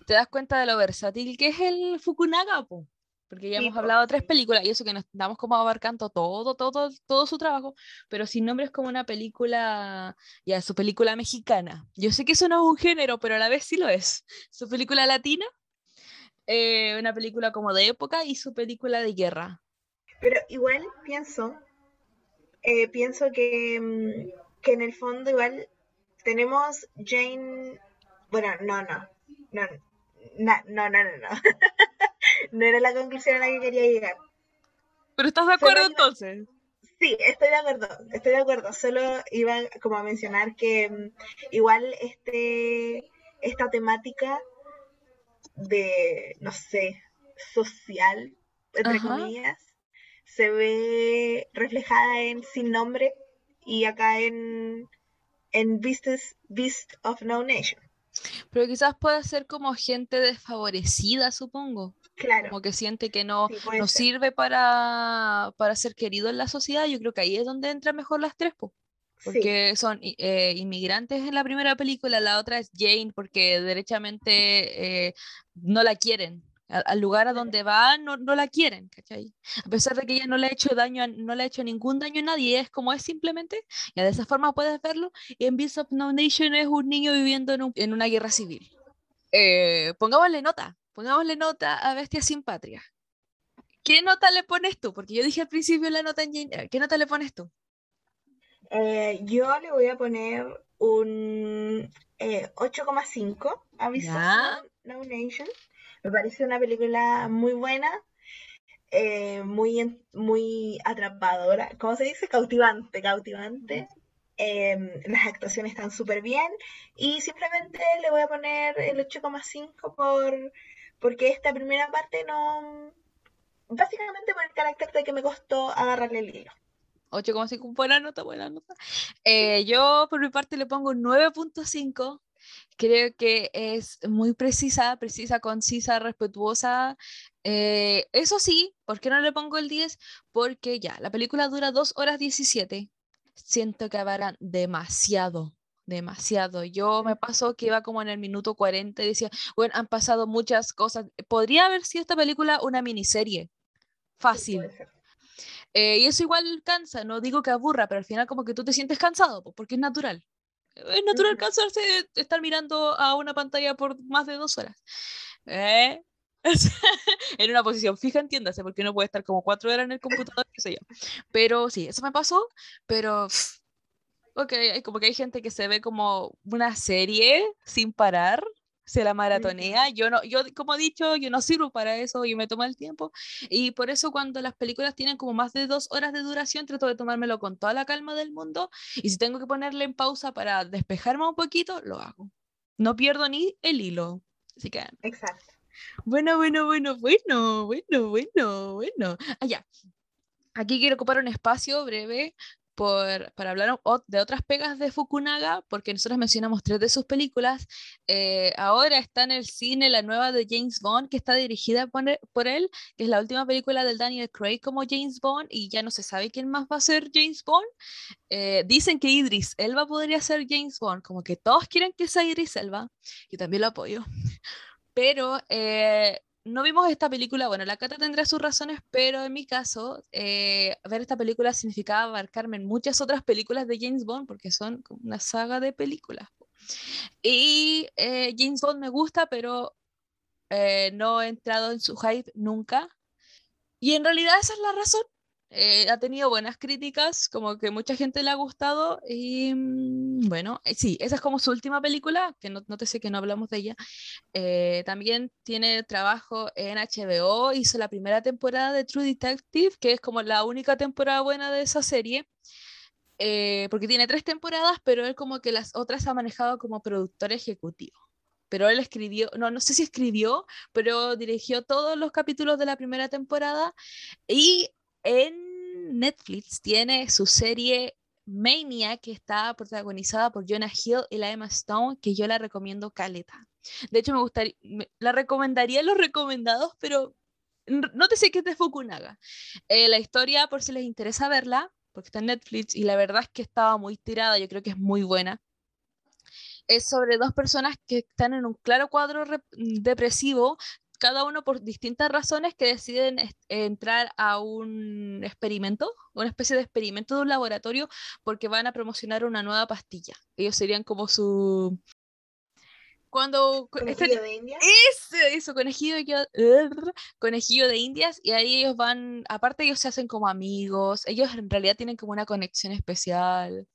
Te das cuenta de lo versátil que es el Fukunaga, po. Porque ya hemos hablado de tres películas y eso que nos estamos como abarcando todo, todo, todo su trabajo, pero sin nombre es como una película, ya, su película mexicana. Yo sé que eso no es un género, pero a la vez sí lo es. Su película latina, eh, una película como de época y su película de guerra. Pero igual pienso, eh, pienso que, mm, que en el fondo igual tenemos Jane. Bueno, no, no. No, no, no, no, no. no era la conclusión a la que quería llegar. ¿Pero estás de acuerdo entonces? Sí, estoy de acuerdo, estoy de acuerdo. Solo iba como a mencionar que mm, igual este esta temática de, no sé, social, entre comillas, se ve reflejada en Sin Nombre y acá en en Beast of No Nation. Pero quizás pueda ser como gente desfavorecida, supongo. Claro. Como que siente que no, no sirve para, para, ser querido en la sociedad. Yo creo que ahí es donde entran mejor las tres, porque son eh, inmigrantes en la primera película, la otra es Jane, porque derechamente eh, no la quieren, al lugar a donde va no, no, la quieren, ¿cachai? A pesar de que ella no le ha hecho daño, no le ha hecho ningún daño a nadie, es como es simplemente, y de esa forma puedes verlo, y en Beast of No Nation es un niño viviendo en, en una guerra civil. Eh, pongámosle nota, pongámosle nota a Bestia sin Patria. ¿Qué nota le pones tú? Porque yo dije al principio la nota en Jane ¿Qué nota le pones tú? Eh, yo le voy a poner un 8,5 eh, a Beast of No Nation. Me parece una película muy buena, eh, muy, muy atrapadora, ¿cómo se dice? Cautivante, cautivante. Em, las actuaciones están súper bien y simplemente le voy a poner el 8,5 por, porque esta primera parte no... Básicamente por el carácter de que me costó agarrarle el hilo. 8,5, buena nota, buena nota. Eh, yo por mi parte le pongo 9.5 Creo que es muy precisa, precisa, concisa, respetuosa. Eh, eso sí, ¿por qué no le pongo el 10? Porque ya, la película dura 2 horas 17. Siento que abarcan demasiado, demasiado. Yo me pasó que iba como en el minuto 40 y decía, bueno, han pasado muchas cosas. Podría haber sido esta película una miniserie. Fácil. Eh, y eso igual cansa, no digo que aburra, pero al final como que tú te sientes cansado, porque es natural es natural cansarse de estar mirando a una pantalla por más de dos horas. ¿Eh? en una posición fija, entiéndase, porque no puede estar como cuatro horas en el computador, qué sé yo. Pero sí, eso me pasó, pero ok, como que hay gente que se ve como una serie sin parar se la maratonea. Yo no, yo como he dicho, yo no sirvo para eso, yo me tomo el tiempo. Y por eso cuando las películas tienen como más de dos horas de duración, trato de tomármelo con toda la calma del mundo. Y si tengo que ponerle en pausa para despejarme un poquito, lo hago. No pierdo ni el hilo. Así que. Exacto. Bueno, bueno, bueno, bueno, bueno, bueno, bueno. Allá. Ah, Aquí quiero ocupar un espacio breve para hablar de otras pegas de Fukunaga, porque nosotros mencionamos tres de sus películas. Eh, ahora está en el cine la nueva de James Bond, que está dirigida por, e, él, que es la última película del Daniel Craig como James Bond, y ya no se sabe quién más va a ser James Bond. Eh, dicen que Idris Elba podría ser James Bond, como que todos quieren que sea Idris Elba, y también lo apoyo. Pero eh, no vimos esta película, bueno, la Cata tendrá sus razones, pero en mi caso, eh, ver esta película significaba abarcarme en muchas otras películas de James Bond, porque son una saga de películas. Y eh, James Bond me gusta, pero eh, no he entrado en su hype nunca. Y en realidad esa es la razón eh, ha tenido buenas críticas, como que mucha gente le ha gustado y mm, bueno, eh, sí, esa es como su última película, que no, no te sé que no hablamos de ella. Eh, también tiene trabajo en HBO, hizo la primera temporada de True Detective, que es como la única temporada buena de esa serie. porque tiene tres temporadas, pero él como que las otras ha manejado como productor ejecutivo pero él escribió, no, no sé si escribió, pero dirigió todos los capítulos de la primera temporada y en Netflix tiene su serie Mania, que está protagonizada por Jonah Hill y la Emma Stone, que yo la recomiendo caleta. De hecho, me gustaría, la recomendaría los recomendados, pero no te sé qué es de Fukunaga. Eh, la historia, por si les interesa verla, porque está en Netflix y la verdad es que estaba muy tirada, yo creo que es muy buena. Es sobre dos personas que están en un claro cuadro depresivo, cada uno por distintas razones que deciden entrar a un experimento, una especie de experimento de un laboratorio, porque van a promocionar una nueva pastilla. Ellos serían como su... Cuando... ¿Conejillo de Indias? Eso, conejillo, conejillo de Indias, y ahí ellos van, aparte ellos se hacen como amigos, ellos en realidad tienen como una conexión especial.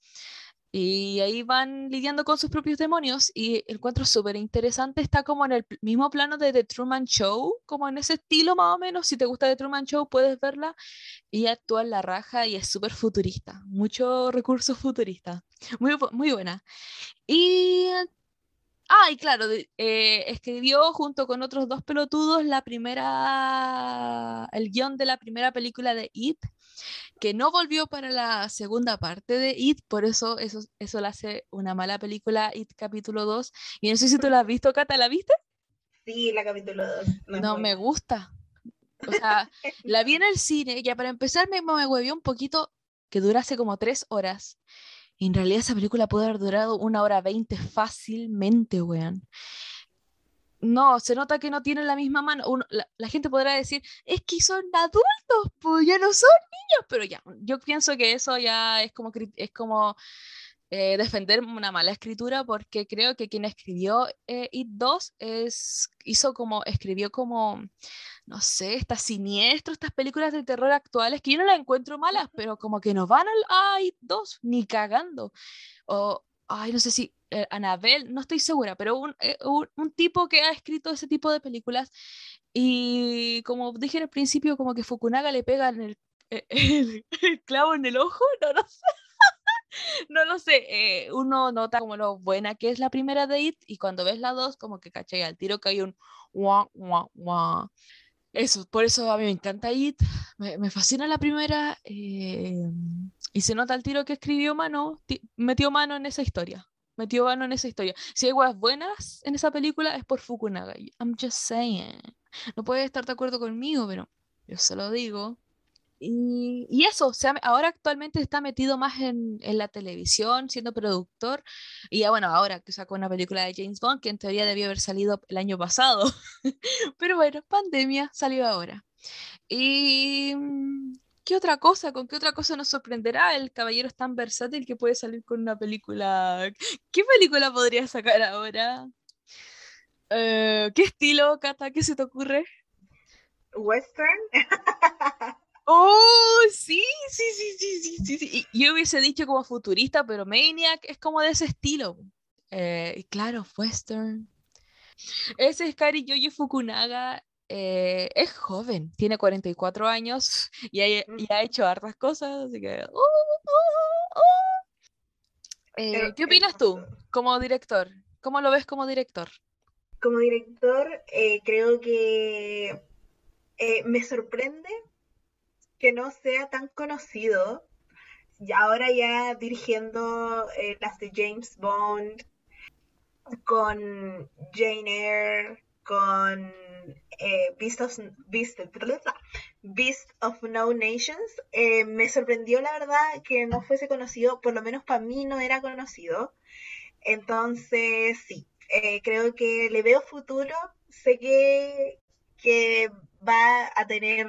Y ahí van lidiando con sus propios demonios y encuentro súper interesante. Está como en el mismo plano de The Truman Show, como en ese estilo más o menos. Si te gusta The Truman Show, puedes verla. Y actúa en la raja y es súper futurista. Mucho recurso futurista. Muy, muy buena. Y Ah, y claro, eh, escribió junto con otros dos pelotudos la primera, el guion de la primera película de It, que no volvió para la segunda parte de It, por eso eso, eso le hace una mala película, It capítulo 2. Y no sé si tú la has visto, Cata, ¿la viste? Sí, la capítulo 2. No, me gusta. O sea, la vi en el cine, ya para empezar me, me huevió un poquito que durase como tres horas en realidad esa película puede haber durado una hora veinte fácilmente, weón. No, se nota que no tienen la misma mano. la, gente podrá decir, es que son adultos, pues ya no son niños, pero ya, yo pienso que eso ya es como, es como eh, defender una mala escritura porque creo que quien escribió eh, It 2 es, hizo como, escribió como, no sé, estas siniestros, estas películas de terror actuales que yo no las encuentro malas, pero como que no van al a It 2 ni cagando. O, ay, no sé si eh, Anabel, no estoy segura, pero eh, un, un, tipo que ha escrito ese tipo de películas y como dije al principio, como que Fukunaga le pega en el, clavo en el ojo, no lo sé. no lo sé, eh, uno nota como lo buena que es la primera de It y cuando ves la dos como que caché al tiro que hay un wah, wah, wah. Eso, por eso a mí me encanta It, me fascina la primera y se nota el tiro que escribió mano, metió mano en esa historia metió mano en esa historia. Si hay cosas buenas en esa película es por Fukunaga. I'm just saying. No puedes estar de acuerdo conmigo, pero yo se lo digo. Y, eso, ahora actualmente está metido más en, en, la televisión, siendo productor. Y ya bueno, ahora que sacó una película de James Bond, que en teoría debió haber salido el año pasado. pero bueno, pandemia salió ahora. Y ¿qué otra cosa? ¿Con qué otra cosa nos sorprenderá? El caballero es tan versátil que puede salir con una película. ¿Qué película podría sacar ahora? Eh, ¿Qué estilo, Cata? ¿Qué se te ocurre? Western. Oh, sí, sí, sí, sí, sí, sí, Yo hubiese dicho como futurista, pero Maniac es como de ese estilo. Eh, claro, western. Ese es Kari Yoyo Fukunaga eh, es joven, tiene 44 años y ha, y ha hecho hartas cosas, así que... Uh, uh, uh. Eh, ¿Qué opinas tú como director? ¿Cómo lo ves como director? Como director, eh, creo que me sorprende que no sea tan conocido. Y ahora ya dirigiendo las de James Bond, con Jane Eyre, con eh, Beast, of, Beast, of No Nations, eh, me sorprendió la verdad que no fuese conocido, por lo menos para mí no era conocido. Entonces, sí, eh, creo que le veo futuro, sé que, que va a tener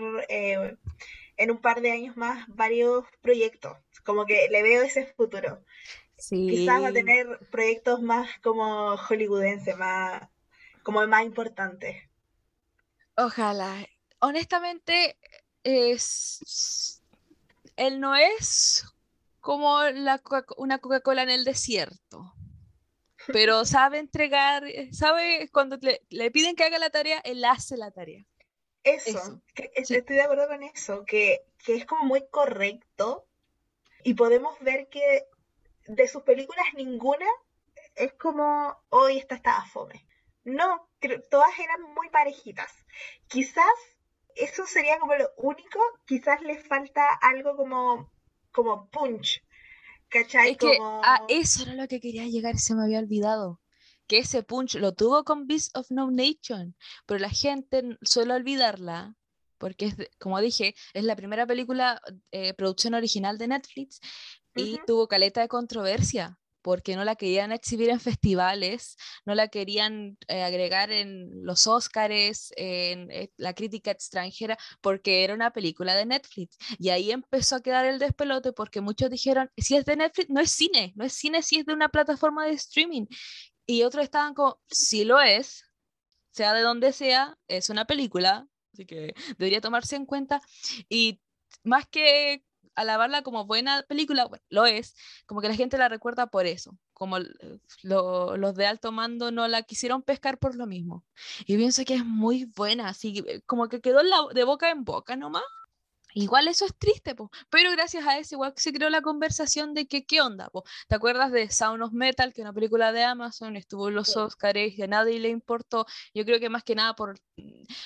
en un par de años más varios proyectos, como que le veo ese futuro. Quizás va a tener proyectos más como hollywoodense, más como más importantes. Ojalá. Honestamente, es... él no es como la una Coca-Cola en el desierto. Pero sabe entregar, sabe cuando le, piden que haga la tarea, él hace la tarea. Eso, estoy de acuerdo con eso, que, que es como muy correcto y podemos ver que de sus películas ninguna es como hoy esta estaba fome. No, todas eran muy parejitas. Quizás eso sería como lo único, quizás le falta algo como, como punch. ¿Cachai? Es que a eso era lo que quería llegar, se me había olvidado. Que ese punch lo tuvo con Beast of No Nation, pero la gente suele olvidarla porque es, como dije, es la primera película, eh, producción original de Netflix y tuvo caleta de controversia porque no la querían exhibir en festivales, no la querían eh, agregar en los Óscares, en eh, la crítica extranjera, porque era una película de Netflix. Y ahí empezó a quedar el despelote porque muchos dijeron, si es de Netflix, no es cine, no es cine si es de una plataforma de streaming. Y otros estaban como, sí lo es, sea de donde sea, es una película, así que debería tomarse en cuenta. Y más que alabarla como buena película, lo es, como que la gente la recuerda por eso, como los de alto mando no la quisieron pescar por lo mismo. Y pienso que es muy buena, así eh, como que quedó de boca en boca nomás. Igual eso es triste, po. pero gracias a eso igual se creó la conversación de que qué onda. Po? ¿Te acuerdas de Sound of Metal, que es una película de Amazon, estuvo en los Oscars y a nadie le importó? Yo creo que más que nada por,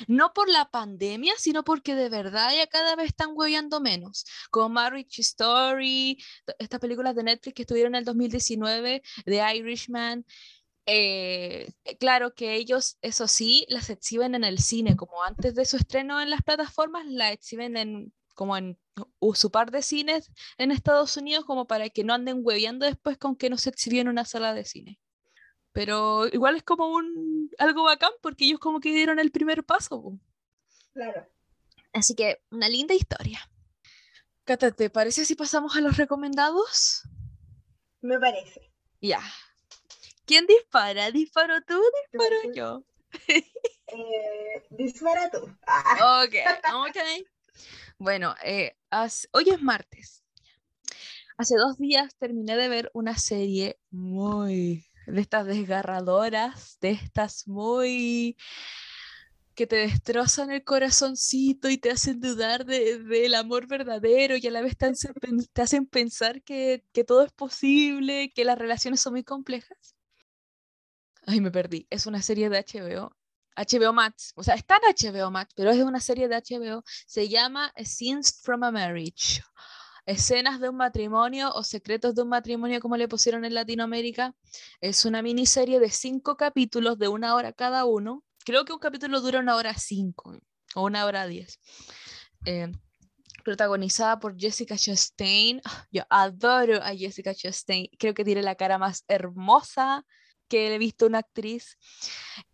no por la pandemia, sino porque de verdad ya cada vez están hueveando menos. Como Marriage Story, estas películas de Netflix que estuvieron en el 2019, The Irishman. Eh, claro que ellos, eso sí, las exhiben en el cine, como antes de su estreno en las plataformas, la exhiben en como en su par de cines en Estados Unidos, como para que no anden hueviando después con que no se exhibió en una sala de cine. Pero igual es como un, algo bacán porque ellos como que dieron el primer paso. Claro. Así que una linda historia. Cata, ¿te parece si pasamos a los recomendados? Me parece. Ya. ¿Quién dispara? ¿Disparo tú? ¿Disparo tú. yo? Eh, dispara tú. Ah, Ok, ok. Bueno, eh, hoy es martes. Hace dos días terminé de ver una serie muy de estas desgarradoras, de estas muy que te destrozan el corazoncito y te hacen dudar de- del amor verdadero y a la vez te hacen, pen- te hacen pensar que, que todo es posible, que las relaciones son muy complejas. Ay, me perdí. Es una serie de HBO. HBO Max. O sea, está en HBO Max, pero es una serie de HBO. Se llama Scenes from a Marriage. Escenas de un matrimonio o secretos de un matrimonio, como le pusieron en Latinoamérica. Es una miniserie de cinco capítulos de una hora cada uno. Creo que un capítulo dura una hora cinco o una hora diez. Eh, protagonizada por Jessica Chastain. Ah, Yo adoro a Jessica Chastain. Creo que tiene la cara más hermosa que he visto una actriz.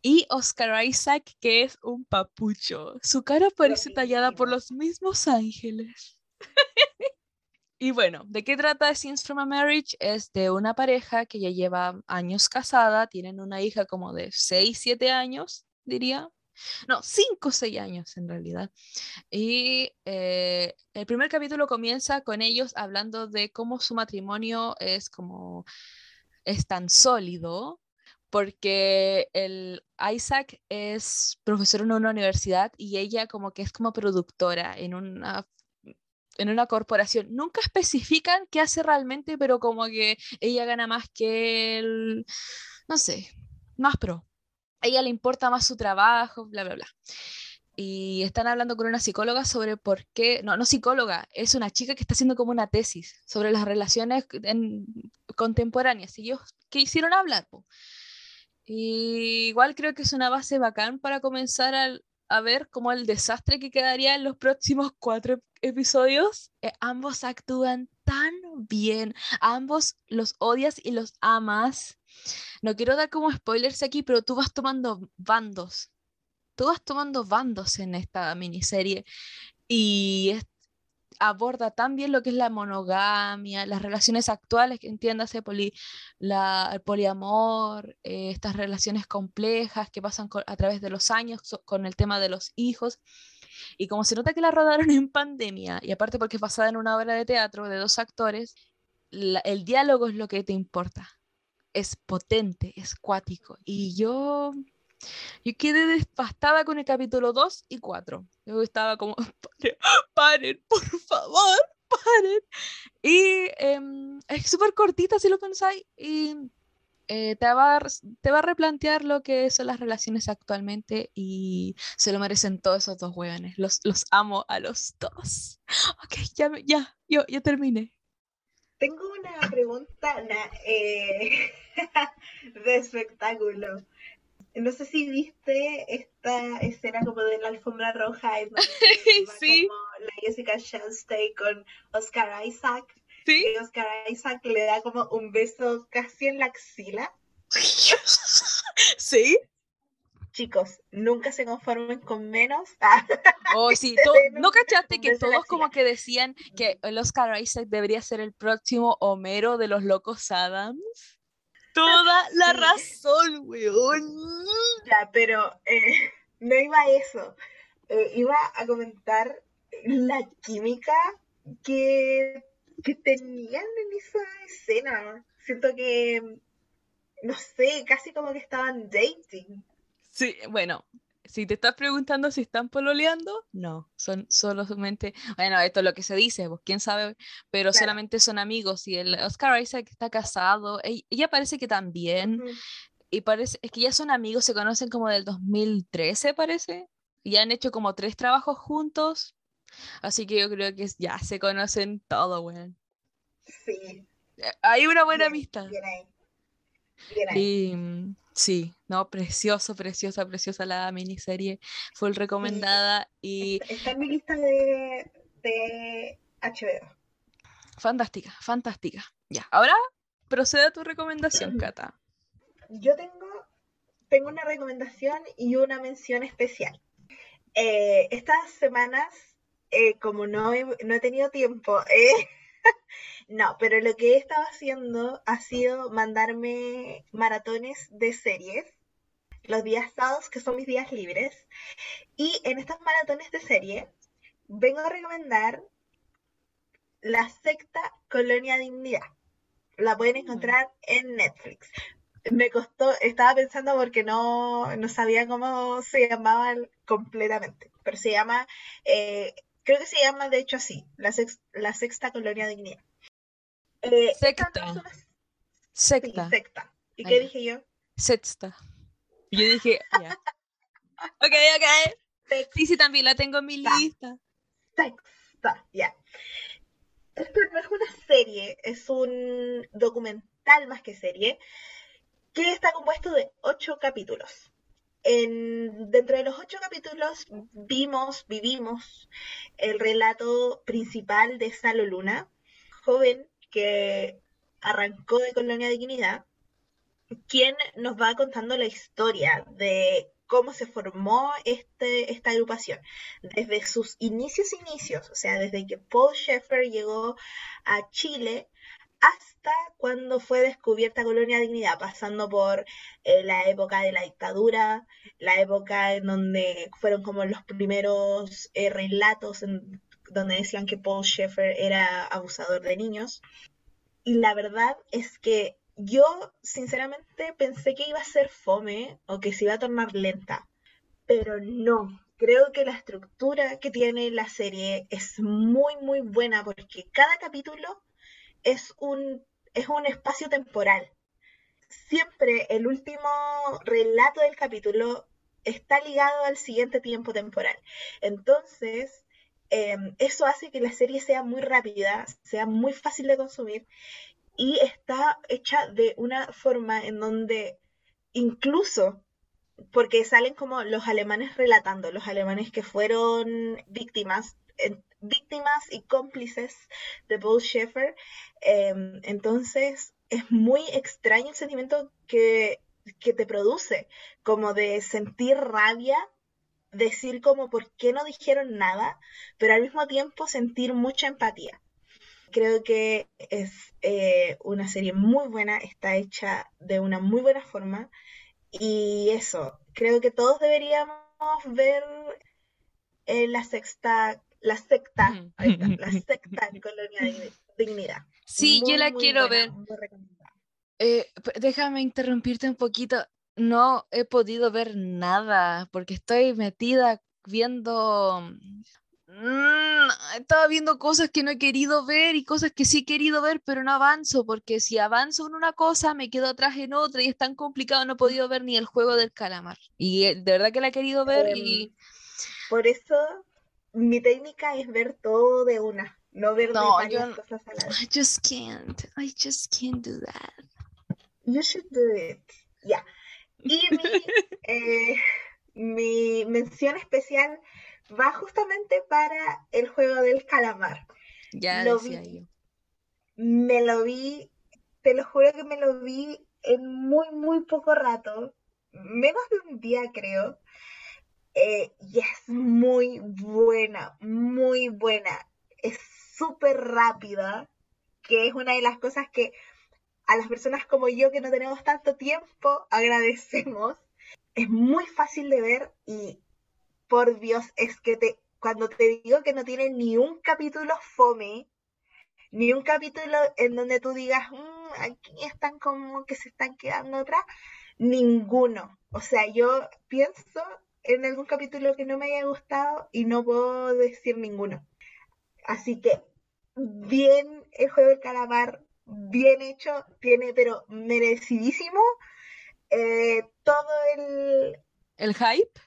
Y Oscar Isaac, que es un papucho. Su cara parece tallada por los mismos ángeles. Y bueno, ¿de qué trata Scenes from a Marriage? Es de una pareja que ya lleva años casada, tienen una hija como de 6, 7 años, diría. No, 5 o 6 años en realidad. Y eh, el primer capítulo comienza con ellos hablando de cómo su matrimonio es como es tan sólido porque el Isaac es profesor en una universidad y ella como que es como productora en una en una corporación. Nunca especifican qué hace realmente, pero como que ella gana más que él, no sé, más pro. A ella le importa más su trabajo, bla, bla, bla. Y están hablando con una psicóloga sobre por qué, no, no psicóloga, es una chica que está haciendo como una tesis sobre las relaciones en- contemporáneas. Y ellos quisieron hablar. po. Igual creo que es una base bacán para comenzar al- a ver como el desastre que quedaría en los próximos cuatro episodios. Eh, ambos actúan tan bien, ambos los odias y los amas. No quiero dar como spoilers aquí, pero tú vas tomando bandos. Tú vas tomando bandos en esta miniserie y aborda tan bien lo que es la monogamia, las relaciones actuales, que entiéndase, poli- el poliamor, eh, estas relaciones complejas que pasan a través de los años con el tema de los hijos. Y como se nota que la rodaron en pandemia, y aparte porque es basada en una obra de teatro de dos actores, el diálogo es lo que te importa. Es potente, es cuático. Y yo, yo quedé devastada con el capítulo 2 y 4. Yo estaba como, "Paren, por favor, paren. Y em, es súper cortita si lo pensáis. Y eh, te, va a, te va replantear lo que son las relaciones actualmente y se lo merecen todos esos dos hueones. Los, los amo a los dos. Ok, ya, ya, yo, ya terminé. Tengo una pregunta na- eh, de espectáculo. No sé si viste esta escena como de la alfombra roja en donde Sí. como la Jessica Chastain con Oscar Isaac ¿Sí? y Oscar Isaac le da como un beso casi en la axila. ¿Sí? Chicos, nunca se conformen con menos. Oh, sí, ¿no cachaste que todos como que decían que el Oscar Isaac debería ser el próximo Homero de los Locos Adams? Toda la razón, weón. ya, pero eh, no iba a eso. Eh, iba a comentar la química que, que tenían en esa escena. Siento que, no sé, casi como que estaban dating. Sí, bueno, si te estás preguntando si están pololeando, no, son solamente, bueno, esto es lo que se dice, pues quién sabe, pero Claro. solamente son amigos y el Oscar Isaac está casado, ella parece que también, y parece, es que ya son amigos, se conocen como del 2013, parece, y han hecho como tres trabajos juntos, así que yo creo que ya se conocen todo, weón. Sí, Eh, Hay una buena bien, amistad. bien ahí. Bien ahí. Y mm, sí, no, precioso, preciosa, preciosa la miniserie, full recomendada y Está, está en mi lista de, de HBO. fantástica, fantástica. Ya, ahora procede a tu recomendación, Cata. Yo tengo tengo una recomendación y una mención especial. Eh, estas semanas, eh, como no he, no he tenido tiempo, eh, no, pero lo que he estado haciendo ha sido mandarme maratones de series los días sábados, que son mis días libres. Y en estas maratones de serie, vengo a recomendar la secta Colonia Dignidad. La pueden mm. encontrar en Netflix. Me costó, estaba pensando porque no, no sabía cómo se llamaba completamente, pero se llama, eh, creo que se llama de hecho así, la, la Sexta Colonia Dignidad. Eh, secta. Secta. secta. ¿Y qué dije yo? Sexta. Yo dije, ya. ok, ok. Sí, sí, también la tengo en mi lista. Sexta, ya. Esto no es una serie, es un documental más que serie, que está compuesto de ocho capítulos. En, dentro de los ocho capítulos vimos, vivimos el relato principal de Salo Luna, joven que arrancó de Colonia Dignidad, quien nos va contando la historia de cómo se formó este, esta agrupación, desde sus inicios inicios, o sea, desde que Paul Schaeffer llegó a Chile hasta cuando fue descubierta Colonia Dignidad, pasando por eh, la época de la dictadura, la época en donde fueron como los primeros eh, relatos en, donde decían que Paul Schaeffer era abusador de niños. Y la verdad es que yo, sinceramente, pensé que iba a ser fome o que se iba a tornar lenta, pero no. Creo que la estructura que tiene la serie es muy, muy buena porque cada capítulo es un, es un espacio temporal. Siempre el último relato del capítulo está ligado al siguiente tiempo temporal. Entonces, em, eso hace que la serie sea muy rápida, sea muy fácil de consumir y está hecha de una forma en donde incluso porque salen como los alemanes relatando, los alemanes que fueron víctimas, víctimas y cómplices de Paul Schaeffer. Em, entonces es muy extraño el sentimiento que, que te produce, como de sentir rabia, decir como por qué no dijeron nada, pero al mismo tiempo sentir mucha empatía creo que es eh, una serie muy buena, está hecha de una muy buena forma y eso, creo que todos deberíamos ver eh, la sexta, la secta, la secta en Colonia de Dignidad. Sí, yo la quiero ver. Eh, déjame interrumpirte un poquito. No he podido ver nada porque estoy metida viendo Mm, estaba viendo cosas que no he querido ver y cosas que sí he querido ver, pero no avanzo, porque si avanzo en una cosa, me quedo atrás en otra y es tan complicado, no he podido ver ni el juego del calamar. Y eh, de verdad que la he querido ver y... Em, por eso mi técnica es ver todo de una, no ver no, varias cosas a la vez. I just can't, I just can't do that. You should do it. Ya. Y mi, eh, mi mención especial va justamente para el juego del calamar. Ya lo vi, Me lo vi, te lo juro que me lo vi en muy, muy poco rato, menos de un día creo. Eh, y es muy buena, muy buena. Es súper rápida, que es una de las cosas que a las personas como yo que no tenemos tanto tiempo agradecemos. Es muy fácil de ver y por Dios, es que te, cuando te digo que no tiene ni un capítulo fome, ni un capítulo en donde tú digas, mm, aquí están como que se están quedando atrás, ninguno. O sea, yo pienso en algún capítulo que no me haya gustado y no puedo decir ninguno. Así que, bien el juego del calamar, bien hecho, tiene pero merecidísimo eh, todo el... ¿El hype?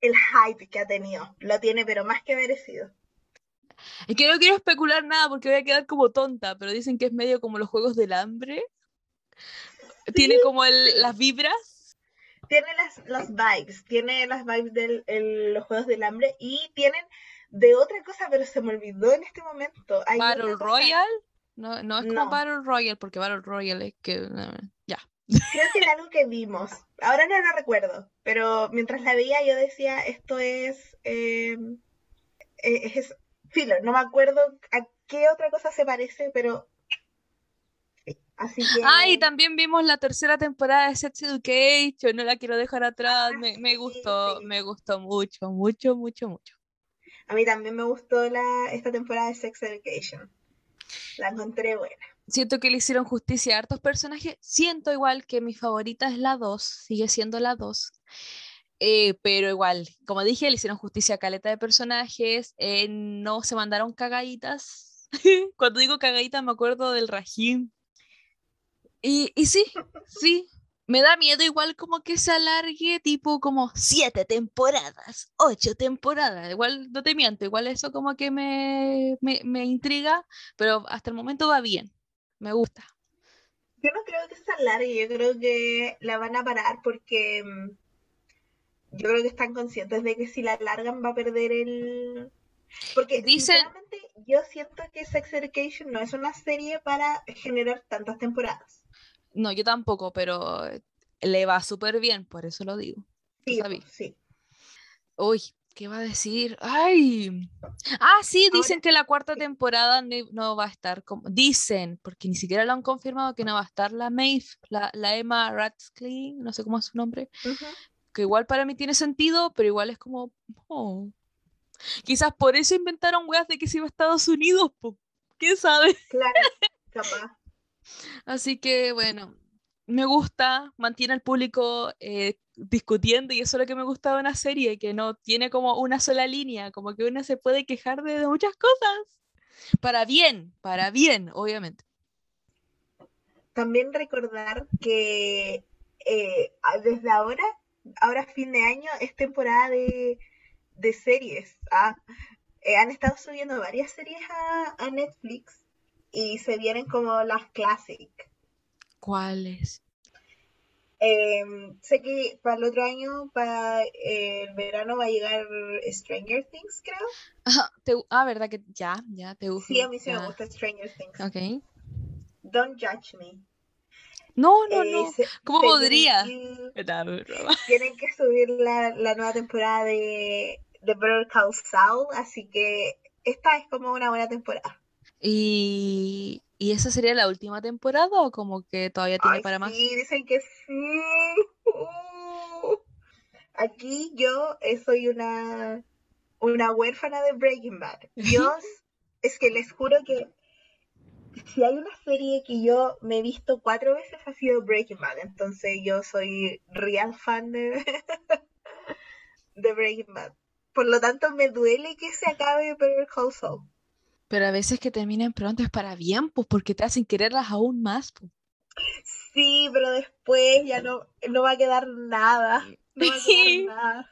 el hype que ha tenido. Lo tiene, pero más que merecido. Es que no quiero especular nada porque voy a quedar como tonta, pero dicen que es medio como los juegos del hambre. tiene como las vibras. Tiene las, las vibes, tiene las vibes de los juegos del hambre y tienen de otra cosa, pero se me olvidó en este momento. Battle Royale. No, no es como Battle Royale, porque Battle Royale es que. Ya. Creo que era algo que vimos. Ahora no lo recuerdo, pero mientras la veía yo decía, esto es... Eh, es, es filo, no me acuerdo a qué otra cosa se parece, pero Así que... Ah, y también vimos la tercera temporada de Sex Education, no la quiero dejar atrás, Ah, me, me sí, gustó, sí. me gustó mucho, mucho, mucho, mucho. A mí también me gustó la, esta temporada de Sex Education. La encontré buena. Siento que le hicieron justicia a hartos personajes, siento igual que mi favorita es la 2, sigue siendo la 2. Eh, pero igual, como dije, le hicieron justicia a caleta de personajes, eh, no se mandaron cagaditas. Cuando digo cagaditas me acuerdo del Rajim. Y, y sí, sí, me da miedo igual como que se alargue tipo como siete temporadas, ocho temporadas. Igual no te miento, igual eso como que me, me, me intriga, pero hasta el momento va bien, me gusta. Yo no creo que se alargue, yo creo que la van a parar porque mm, yo creo que están conscientes de que si la alargan va a perder el... Porque Dicen- sinceramente yo siento que Sex Education no es una serie para generar tantas temporadas. No, yo tampoco, pero le va súper bien, por eso lo digo. Sí, sí. Uy, ¿qué va a decir? ¡Ay! Ah, sí, dicen Ahora- que la cuarta temporada no, no va a estar como. Dicen, porque ni siquiera lo han confirmado que no va a estar la Maeve, la, la Emma Radcliffe, no sé cómo es su nombre, que igual para mí tiene sentido, pero igual es como. oh. Quizás por eso inventaron weas de que se iba a Estados Unidos, po. ¿Quién sabe? Claro, capaz. Así que bueno, me gusta, mantiene al público eh, discutiendo y eso es lo que me gusta de una serie, que no tiene como una sola línea, como que uno se puede quejar de, muchas cosas. Para bien, para bien, obviamente. También recordar que eh, desde ahora, ahora fin de año, es temporada de, de series. Ah, eh, han estado subiendo varias series a, a Netflix y se vienen como las classic. ¿Cuáles? Em, sé que para el otro año, para eh, el verano, va a llegar Stranger Things, creo. Te ah, ¿verdad que ya, ya te gusta? Sí, a mí sí me gusta Stranger Things. Ok. Don't Judge Me. No, no, Eh, no. se- ¿Cómo podría? que- tienen que subir la, la nueva temporada de, de Better Call Saul, así que esta es como una buena temporada. ¿Y, ¿Y esa sería la última temporada o como que todavía tiene Ay, para más? sí, dicen que sí. Aquí yo eh, soy una, una huérfana de Breaking Bad. Dios, es que les juro que si hay una serie que yo me he visto cuatro veces ha sido Breaking Bad. Entonces yo soy real fan de, de Breaking Bad. Por lo tanto, me duele que se acabe Better Call Saul. Pero a veces que terminen pronto es para bien, pues porque te hacen quererlas aún más. pues. Sí, pero después ya no, no va a quedar nada. No va a quedar nada.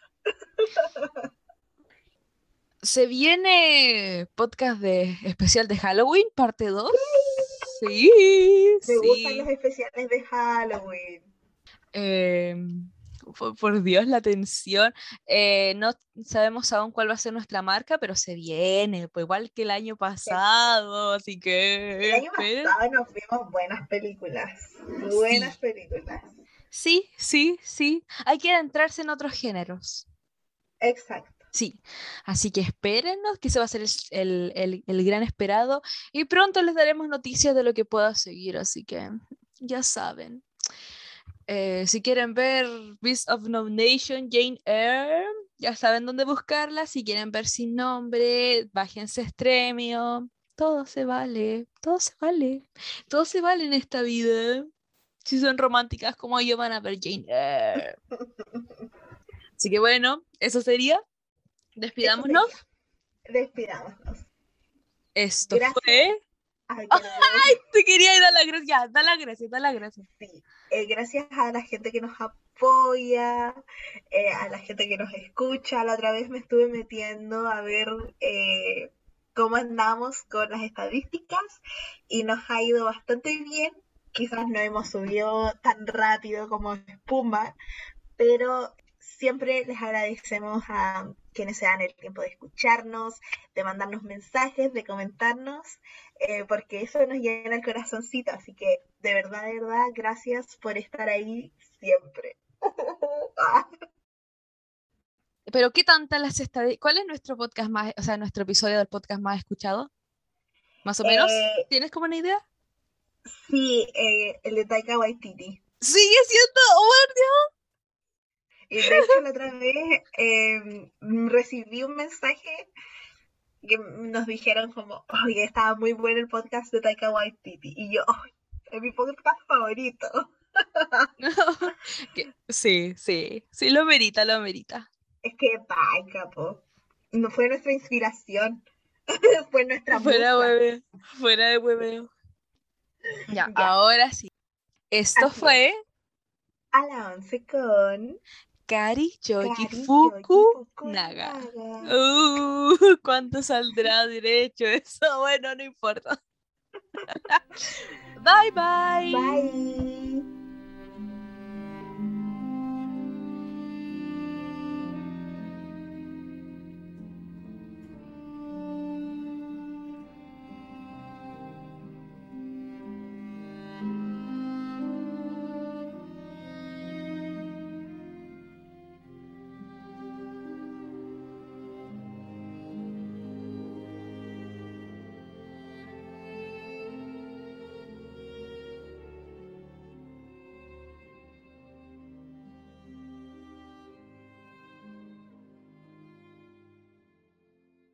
Se viene podcast de especial de Halloween, parte 2. Sí, Me gustan los especiales de Halloween. Em, por, por Dios, la tensión. Eh, no sabemos aún cuál va a ser nuestra marca, pero se viene, pues igual que el año pasado, así que El año pasado nos vimos buenas películas. Buenas Sí. películas. Sí, sí, sí. Hay que adentrarse en otros géneros. Exacto. Sí, así que espérennos, que ese va a ser el, el- el- el gran esperado y pronto les daremos noticias de lo que pueda seguir, así que ya saben. Eh, si quieren ver Beast of No Nation, Jane Eyre, ya saben dónde buscarla. Si quieren ver sin nombre, bájense Stremio. Todo se vale, todo se vale, todo se vale en esta vida. Si son románticas como yo, van a ver Jane Eyre. Así que bueno, eso sería. Eso Despidámonos. sería. Despidámonos. Esto Gracias. fue. Ay. Te quería dar las gracias. Ya, da las gracias, da las gracias. Sí. Eh, gracias a la gente que nos apoya, eh, a la gente que nos escucha. La otra vez me estuve metiendo a ver eh, cómo andamos con las estadísticas y nos ha ido bastante bien. Quizás no hemos subido tan rápido como espuma, pero siempre les agradecemos a quienes se dan el tiempo de escucharnos, de mandarnos mensajes, de comentarnos, eh, porque eso nos llena el corazoncito. Así que de verdad, de verdad, gracias por estar ahí siempre. Pero ¿qué tantas las estadísticas? ¿Cuál es nuestro podcast más, o sea, nuestro episodio del podcast más escuchado? ¿Más o menos? Eh, ¿Tienes como una idea? Sí, eh, el de Taika Waititi. Sigue siendo, oh Dios. Y de hecho la otra vez eh, recibí un mensaje que nos dijeron como, oye, estaba muy bueno el podcast de Taika Waititi. Y yo, "Ay, es mi podcast favorito. Sí, sí, sí, lo merita, lo merita. Es que Taika, po. No fue nuestra inspiración. fue nuestra Fuera hueveo, fuera de hueveo. Ya, Ya. ahora sí. Esto Así fue A la once con Kari Yoji Kari Fuku Yoji Naga. Uh, ¿cuánto saldrá derecho eso? Bueno, no importa. bye bye. Bye.